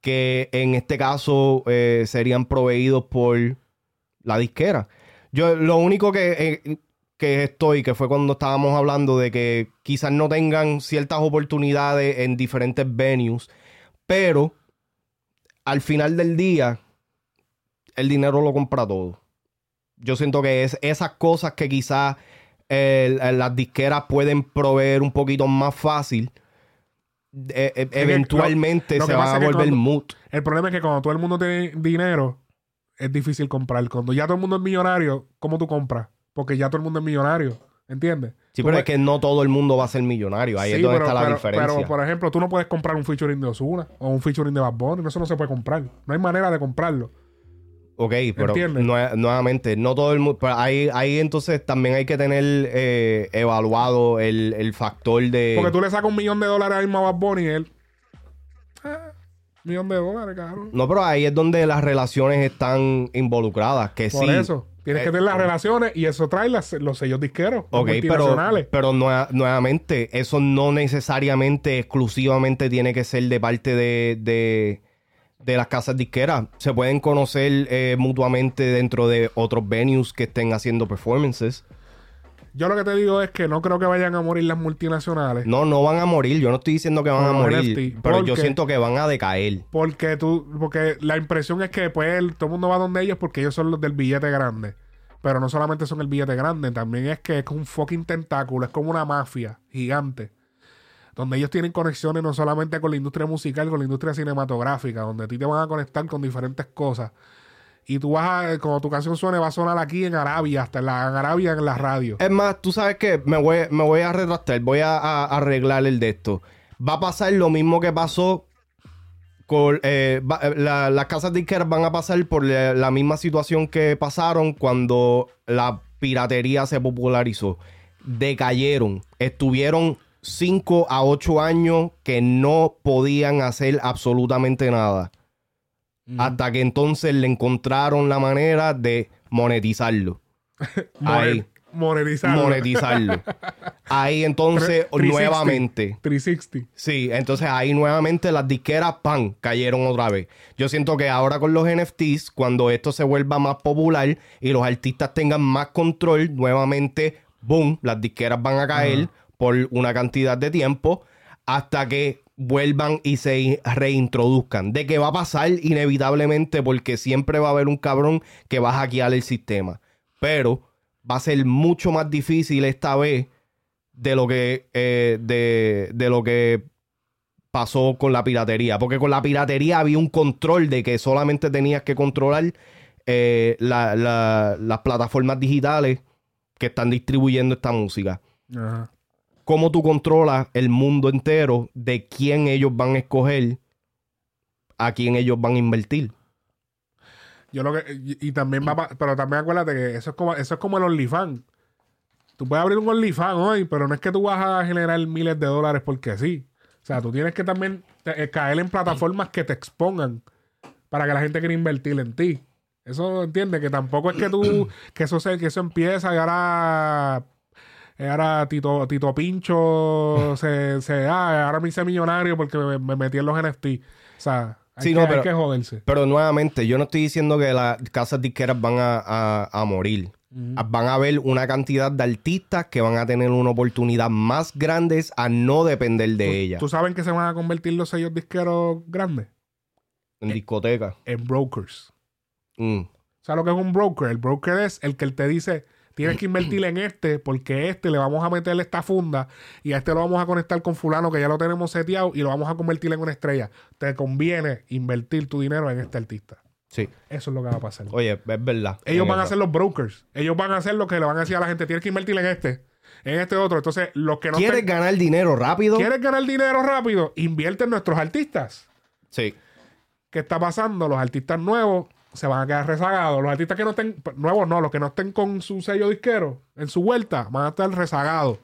que en este caso eh, serían proveídos por la disquera. Yo lo único que, eh, que estoy, que fue cuando estábamos hablando de que quizás no tengan ciertas oportunidades en diferentes venues, pero al final del día, el dinero lo compra todo. Yo siento que es esas cosas que quizás eh, las disqueras pueden proveer un poquito más fácil. eh, eh, que eventualmente lo- lo se va a volver cuando- moot. El problema es que cuando todo el mundo tiene dinero, es difícil comprar. Cuando ya todo el mundo es millonario, ¿cómo tú compras? Porque ya todo el mundo es millonario. ¿Entiendes? Sí, Tú pero puedes- es que no todo el mundo va a ser millonario. Ahí Sí, es donde pero- está la pero- diferencia. Pero, por ejemplo, tú no puedes comprar un featuring de Ozuna o un featuring de Bad Bunny. Eso no se puede comprar. No hay manera de comprarlo. Ok, pero nuevamente, no todo el mundo. Pero ahí, ahí entonces también hay que tener eh, evaluado el, el factor de. Porque tú le sacas un millón de dólares ahí mismo a Bad Bunny y él... Ah, millón de dólares, cabrón. No, pero ahí es donde las relaciones están involucradas. Que Por sí. eso. Tienes Eh, que tener las relaciones y eso trae las- los sellos disqueros. los Ok, pero, multinacionales. pero nue- nuevamente, eso no necesariamente, exclusivamente tiene que ser de parte de, de, de las casas disqueras. Se pueden conocer eh, mutuamente dentro de otros venues que estén haciendo performances. Yo lo que te digo es que no creo que vayan a morir las multinacionales. No, no van a morir. Yo no estoy diciendo que van a morir, pero yo siento que van a decaer. Porque tú, porque la impresión es que pues el- todo el mundo va donde ellos porque ellos son los del billete grande. Pero no solamente son el billete grande, también es que es un fucking tentáculo, es como una mafia gigante. Donde ellos tienen conexiones no solamente con la industria musical, con la industria cinematográfica, donde a ti te van a conectar con diferentes cosas. Y tú vas a, cuando tu canción suene, va a sonar aquí en Arabia, hasta en, la, Arabia en la radio. Es más, tú sabes que me voy, me voy a retractar, voy a, arreglar el de esto. Va a pasar lo mismo que pasó con eh, eh, la- las casas disqueras van a pasar por la misma situación que pasaron cuando la piratería se popularizó. Decayeron, estuvieron 5 a 8 años que no podían hacer absolutamente nada. Hasta que entonces le encontraron la manera de monetizarlo. Ahí. Monetizarlo. monetizarlo. Ahí entonces, 360. nuevamente. 360. Sí, entonces ahí nuevamente las disqueras, pan, cayeron otra vez. Yo siento que ahora con los NFTs, cuando esto se vuelva más popular y los artistas tengan más control, nuevamente, boom, las disqueras van a caer por una cantidad de tiempo hasta que vuelvan y se reintroduzcan. De que va a pasar inevitablemente porque siempre va a haber un cabrón que va a hackear el sistema. Pero va a ser mucho más difícil esta vez de lo que eh, de, lo que pasó con la piratería. Porque con la piratería había un control de que solamente tenías que controlar eh, la- la- las plataformas digitales que están distribuyendo esta música. Ajá. Cómo tú controlas el mundo entero de quién ellos van a escoger, a quién ellos van a invertir. Yo lo que, y, también va, pero también acuérdate que eso es como, eso es como el OnlyFans. Tú puedes abrir un OnlyFans hoy, pero no es que tú vas a generar miles de dólares porque sí. O sea, tú tienes que también eh, caer en plataformas que te expongan para que la gente quiera invertir en ti. Eso entiende que tampoco es que tú, que eso se, que eso empieza y ahora, y ahora Tito, Tito Pincho se, se ah, ahora me hice millonario porque me, me metí en los NFT. O sea, hay, Sí, que, no, hay pero- que joderse. Pero nuevamente, yo no estoy diciendo que las casas disqueras van a, a- a morir. Van a haber una cantidad de artistas que van a tener una oportunidad más grande a no depender de ellas. ¿Tú sabes que se van a convertir los sellos disqueros grandes? En discoteca. En brokers. Mm. ¿Sabes lo que es un broker? El broker es el que te dice, tienes que invertir en este porque este le vamos a meterle esta funda y a este lo vamos a conectar con fulano que ya lo tenemos seteado y lo vamos a convertir en una estrella. Te conviene invertir tu dinero en este artista. Sí. Eso es lo que va a pasar. Oye, es verdad. Ellos van a ser los brokers. Ellos van a hacer lo que le van a decir a la gente, tienes que invertir en este, en este otro. Entonces, los que no ¿Quieres ten- ganar dinero rápido? ¿Quieres ganar dinero rápido? Invierte en nuestros artistas. Sí. ¿Qué está pasando? Los artistas nuevos se van a quedar rezagados. Los artistas que no estén, nuevos no, los que no estén con su sello disquero en su vuelta, van a estar rezagados.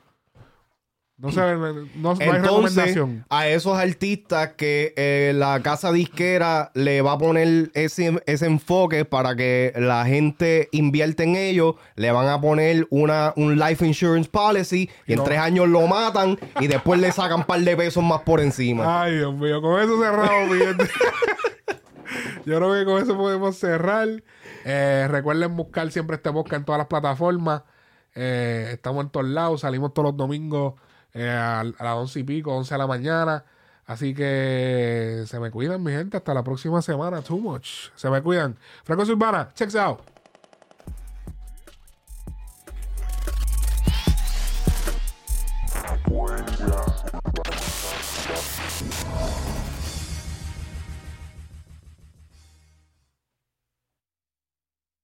No, se, no, no hay Entonces, recomendación. a esos artistas que eh, la casa disquera le va a poner ese, ese enfoque para que la gente invierta en ellos, le van a poner una, un life insurance policy y en tres años lo matan y después le sacan un par de pesos más por encima. Ay, Dios mío, con eso cerramos, mi gente. Yo creo que con eso podemos cerrar. Eh, recuerden buscar siempre este podcast en todas las plataformas. Eh, estamos en todos lados. Salimos todos los domingos eh, a, a, las 11 y pico, 11 de la mañana. Así que se me cuidan, mi gente. Hasta la próxima semana. Too much. Se me cuidan. Franco Urbana, checks out.